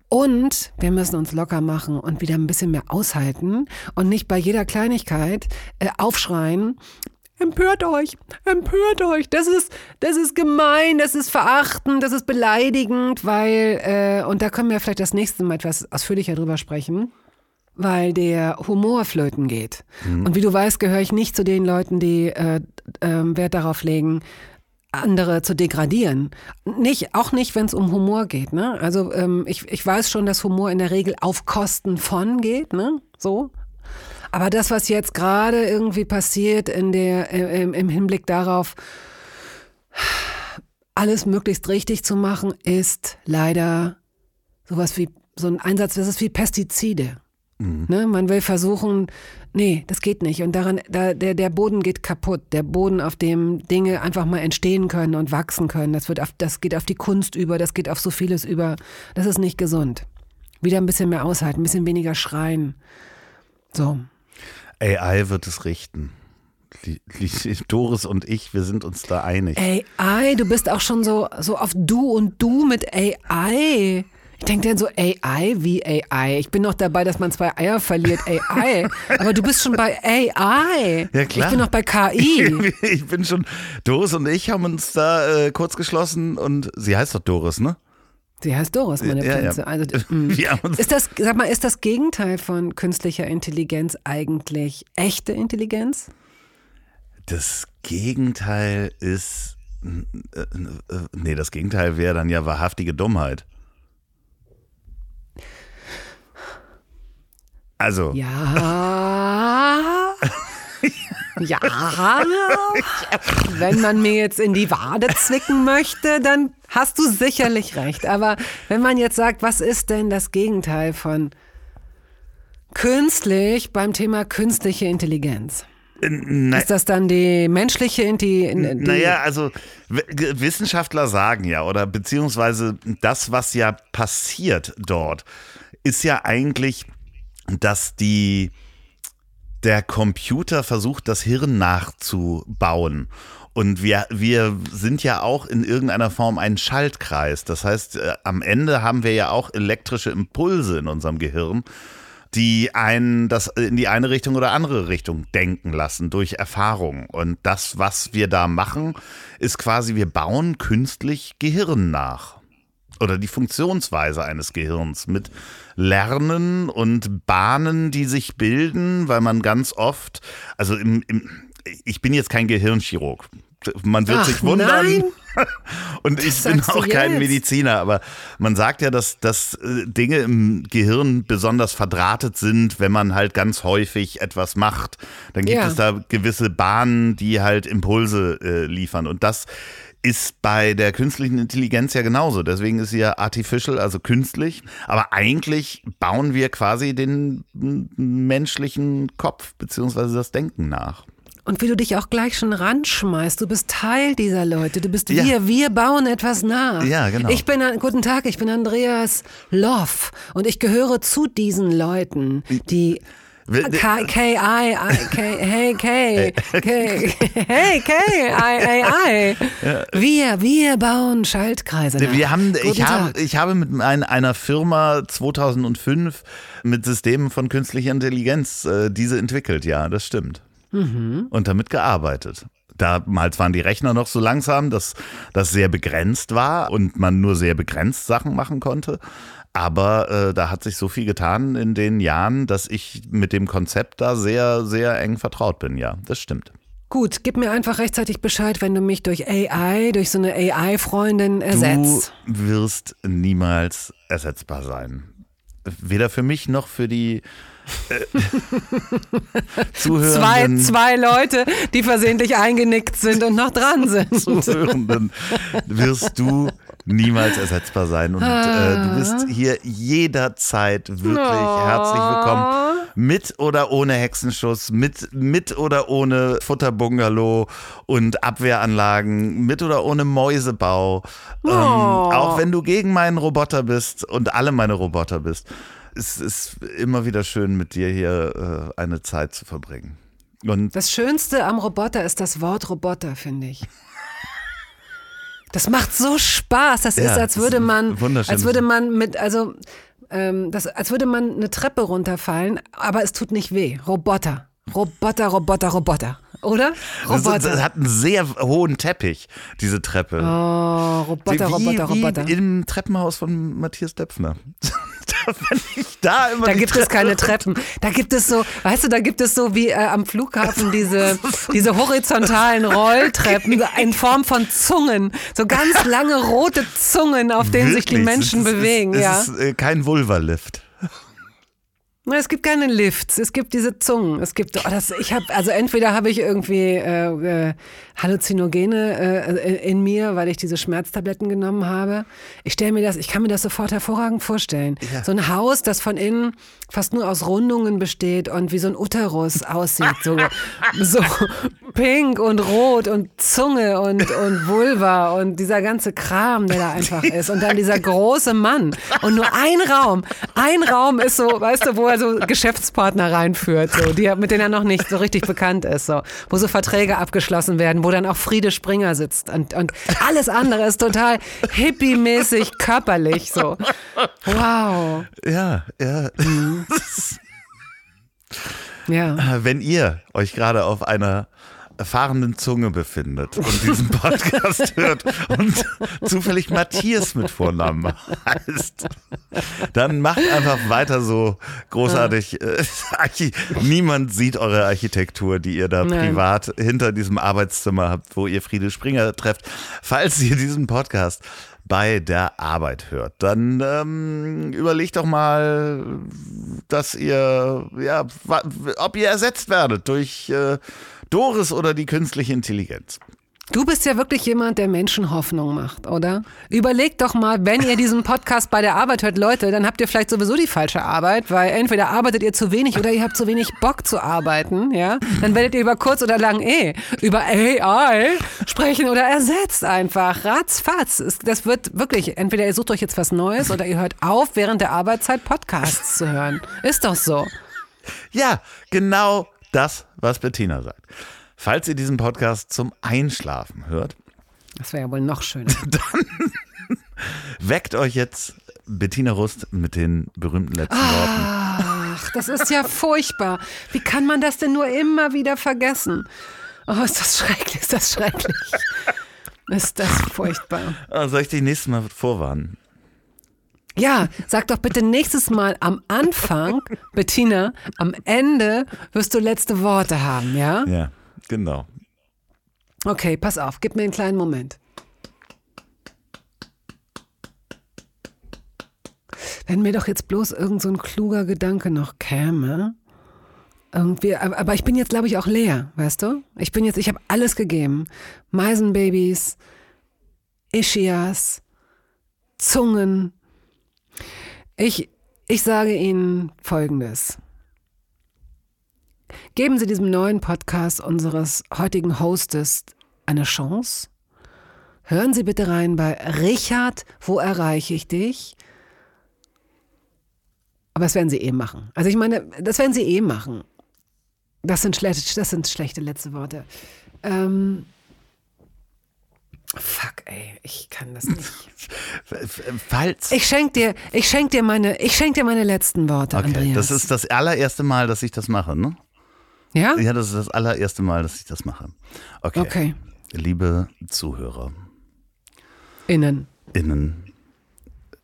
Und wir müssen uns locker machen und wieder ein bisschen mehr aushalten und nicht bei jeder Kleinigkeit äh, aufschreien. Empört euch, empört euch. Das ist, das ist gemein, das ist verachtend, das ist beleidigend, weil, äh, und da können wir vielleicht das nächste Mal etwas ausführlicher drüber sprechen, weil der Humor flöten geht. Und wie du weißt, gehöre ich nicht zu den Leuten, die äh, ähm, Wert darauf legen, andere zu degradieren. Nicht, auch nicht, wenn es um Humor geht. Ne? Also ähm, ich, ich weiß schon, dass Humor in der Regel auf Kosten von geht, ne? So. Aber das, was jetzt gerade irgendwie passiert in der, im, im Hinblick darauf, alles möglichst richtig zu machen, ist leider sowas wie so ein Einsatz, das ist wie Pestizide. Ne, man will versuchen, nee, das geht nicht. Und daran, da, der, der Boden geht kaputt. Der Boden, auf dem Dinge einfach mal entstehen können und wachsen können. Das, wird auf, das geht auf die Kunst über, das geht auf so vieles über. Das ist nicht gesund. Wieder ein bisschen mehr aushalten, ein bisschen weniger schreien. So. AI wird es richten. *laughs* Doris und ich, wir sind uns da einig. AI, du bist auch schon so, so auf du und du mit AI. Ich denke dann so, AI wie AI. Ich bin noch dabei, dass man zwei Eier verliert, AI. *laughs* Aber du bist schon bei AI. Ja, klar. Ich bin noch bei KI. *laughs* Ich bin schon, Doris und ich haben uns da äh, kurz geschlossen und sie heißt doch Doris, ne? Sie heißt Doris, meine Ja, ja. Prinze. Also, *laughs* mm. Ist das, sag mal, ist das Gegenteil von künstlicher Intelligenz eigentlich echte Intelligenz? Das Gegenteil ist. äh, Nee, das Gegenteil wäre dann ja wahrhaftige Dummheit. Also, Ja. *laughs* Ja. Wenn man mir jetzt in die Wade zwicken möchte, dann hast du sicherlich recht. Aber wenn man jetzt sagt, was ist denn das Gegenteil von künstlich beim Thema künstliche Intelligenz? na, Ist das dann die menschliche Intelligenz? naja, also Wissenschaftler sagen ja, oder beziehungsweise das, was ja passiert dort, ist ja eigentlich, dass die der Computer versucht, das Hirn nachzubauen. Und wir, wir sind ja auch in irgendeiner Form ein Schaltkreis. Das heißt, äh, am Ende haben wir ja auch elektrische Impulse in unserem Gehirn, die einen das in die eine Richtung oder andere Richtung denken lassen durch Erfahrung. Und das, was wir da machen, ist quasi, wir bauen künstlich Gehirn nach oder die Funktionsweise eines Gehirns mit Lernen und Bahnen, die sich bilden, weil man ganz oft, also im, im, ich bin jetzt kein Gehirnchirurg. Man wird Ach, sich wundern. nein. *laughs* Und ich bin auch kein. Mediziner, aber man sagt ja, dass, dass äh, Dinge im Gehirn besonders verdrahtet sind, wenn man halt ganz häufig etwas macht. Dann gibt Ja. es da gewisse Bahnen, die halt Impulse äh, liefern. Und das ist bei der künstlichen Intelligenz ja genauso. Deswegen ist sie ja artificial, also künstlich. Aber eigentlich bauen wir quasi den menschlichen Kopf beziehungsweise das Denken nach. Und wie du dich auch gleich schon ranschmeißt, du bist Teil dieser Leute, du bist Ja. wir, wir bauen etwas nach. Ja, genau. Ich bin, guten Tag, ich bin Andreas Loff und ich gehöre zu diesen Leuten, die K, K, I, I, K, hey, K, K, hey, K, I, I, I. Wir, wir bauen Schaltkreise nach. Wir haben, Guten ich, habe, Tag. ich habe mit ein, einer Firma 2005 mit Systemen von künstlicher Intelligenz äh, diese entwickelt, ja, das stimmt. Mhm. Und damit gearbeitet. Damals waren die Rechner noch so langsam, dass das sehr begrenzt war und man nur sehr begrenzt Sachen machen konnte. Aber äh, da hat sich so viel getan in den Jahren, dass ich mit dem Konzept da sehr, sehr eng vertraut bin. Ja, das stimmt. Gut, gib mir einfach rechtzeitig Bescheid, wenn du mich durch AI, durch so eine AI-Freundin ersetzt. Du wirst niemals ersetzbar sein. Weder für mich noch für die äh, *laughs* Zwei, Zuhörenden, zwei Leute, die versehentlich eingenickt sind und noch dran sind. *laughs* Zuhörenden wirst du niemals ersetzbar sein. Und äh, du bist hier jederzeit wirklich herzlich willkommen. Mit oder ohne Hexenschuss, mit, mit oder ohne Futterbungalow und Abwehranlagen, mit oder ohne Mäusebau. Ähm, auch wenn du gegen meinen Roboter bist und alle meine Roboter bist. Es ist immer wieder schön, mit dir hier äh, eine Zeit zu verbringen. Und Das Schönste am Roboter ist das Wort Roboter, finde ich. Das macht so Spaß. Das Ja, ist, als das würde man, als würde man mit, also, ähm, das, als würde man eine Treppe runterfallen, aber es tut nicht weh. Roboter. Roboter, Roboter, Roboter. Oder? das, Roboter. das hat einen sehr hohen Teppich, diese Treppe. oh, Roboter, wie, Roboter, wie Roboter. im Treppenhaus von Matthias Döpfner. Wenn ich da immer Da gibt es Treppe- keine Treppen. Da gibt es so, weißt du, da gibt es so wie äh, am Flughafen *laughs* diese, diese horizontalen *laughs* Rolltreppen in Form von Zungen. So ganz lange rote Zungen, auf denen sich die Wirklich, Menschen es bewegen. Es ja. ist äh, kein Vulva-Lift. Es gibt keine Lifts, es gibt diese Zungen. Es gibt, oh, das, ich habe, also entweder habe ich irgendwie äh, äh, Halluzinogene äh, in mir, weil ich diese Schmerztabletten genommen habe. Ich stelle mir das, ich kann mir das sofort hervorragend vorstellen. So ein Haus, das von innen fast nur aus Rundungen besteht und wie so ein Uterus aussieht, so, *laughs* so pink und rot und Zunge und, und Vulva und dieser ganze Kram, der da einfach *laughs* ist. Und dann dieser große Mann und nur ein Raum, ein Raum ist so, weißt du, wo er so Geschäftspartner reinführt, so, die, mit denen er noch nicht so richtig bekannt ist, so, wo so Verträge abgeschlossen werden, wo dann auch Friede Springer sitzt und, und alles andere ist total hippie-mäßig körperlich, so. Wow. Ja, ja. Mhm. *laughs* Ja. Wenn ihr euch gerade auf einer fahrenden Zunge befindet und diesen *laughs* Podcast hört und zufällig Matthias mit Vornamen heißt, dann macht einfach weiter so großartig. Äh, Niemand sieht eure Architektur, die ihr da Nein. privat hinter diesem Arbeitszimmer habt, wo ihr Friede Springer trefft. Falls ihr diesen Podcast bei der Arbeit hört, dann ähm, überlegt doch mal, dass ihr, ja, ob ihr ersetzt werdet durch äh, Doris oder die künstliche Intelligenz. Du bist ja wirklich jemand, der Menschen Hoffnung macht, oder? Überlegt doch mal, wenn ihr diesen Podcast bei der Arbeit hört, Leute, dann habt ihr vielleicht sowieso die falsche Arbeit, weil entweder arbeitet ihr zu wenig oder ihr habt zu wenig Bock zu arbeiten, ja? Dann werdet ihr über kurz oder lang eh über AI sprechen oder ersetzt einfach. Ratzfatz. Das wird wirklich, entweder ihr sucht euch jetzt was Neues oder ihr hört auf, während der Arbeitszeit Podcasts zu hören. Ist doch so. Ja, genau das, was Bettina sagt. Falls ihr diesen Podcast zum Einschlafen hört, Das wäre ja wohl noch schöner. *laughs* weckt euch jetzt Bettina Rust mit den berühmten letzten Worten. Ach, das ist ja furchtbar. Wie kann man das denn nur immer wieder vergessen? Oh, ist das schrecklich, ist das schrecklich. Ist das furchtbar. Ah, Soll ich dich nächstes Mal vorwarnen? Ja, sag doch bitte nächstes Mal am Anfang, Bettina, am Ende wirst du letzte Worte haben, ja? Ja, genau. Okay, pass auf, gib mir einen kleinen Moment. Wenn mir doch jetzt bloß irgend so ein kluger Gedanke noch käme. Irgendwie, aber ich bin jetzt, glaube ich, auch leer, weißt du? Ich bin jetzt, ich habe alles gegeben. Meisenbabys, Ischias, Zungen. Ich, ich sage Ihnen Folgendes. Geben Sie diesem neuen Podcast unseres heutigen Hostes eine Chance. Hören Sie bitte rein bei Richard, wo erreiche ich dich? Aber das werden Sie eh machen. Also ich meine, das werden Sie eh machen. Das sind schlechte, das sind schlechte letzte Worte. Ähm, fuck, ey, ich kann das *laughs* nicht. Falls. Ich schenk dir, ich schenk dir meine, ich schenk dir meine letzten Worte, Okay, Andreas. das ist das allererste Mal, dass ich das mache, ne? ja? Ja, das ist das allererste Mal, dass ich das mache. Okay. Okay. Liebe Zuhörer, Innen. innen,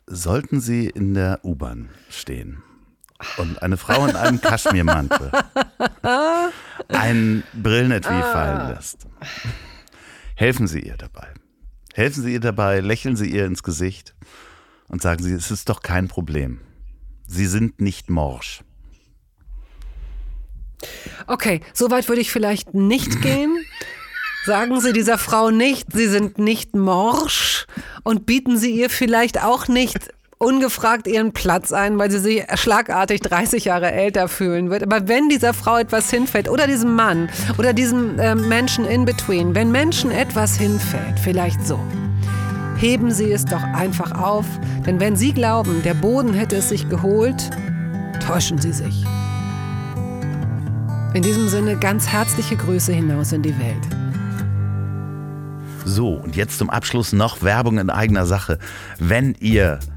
sollten Sie in der U-Bahn stehen und eine Frau in einem *laughs* Kaschmirmantel ein Brillenetui fallen lässt, helfen Sie ihr dabei. Helfen Sie ihr dabei, lächeln Sie ihr ins Gesicht und sagen Sie, es ist doch kein Problem. Sie sind nicht morsch. Okay, so weit würde ich vielleicht nicht *laughs* gehen. Sagen Sie dieser Frau nicht, Sie sind nicht morsch und bieten Sie ihr vielleicht auch nicht ungefragt ihren Platz ein, weil sie sich schlagartig 30 Jahre älter fühlen wird. Aber wenn dieser Frau etwas hinfällt oder diesem Mann oder diesem äh, Menschen in between, wenn Menschen etwas hinfällt, vielleicht so, heben Sie es doch einfach auf, denn wenn Sie glauben, der Boden hätte es sich geholt, täuschen Sie sich. In diesem Sinne ganz herzliche Grüße hinaus in die Welt. So, und jetzt zum Abschluss noch Werbung in eigener Sache. Wenn ihr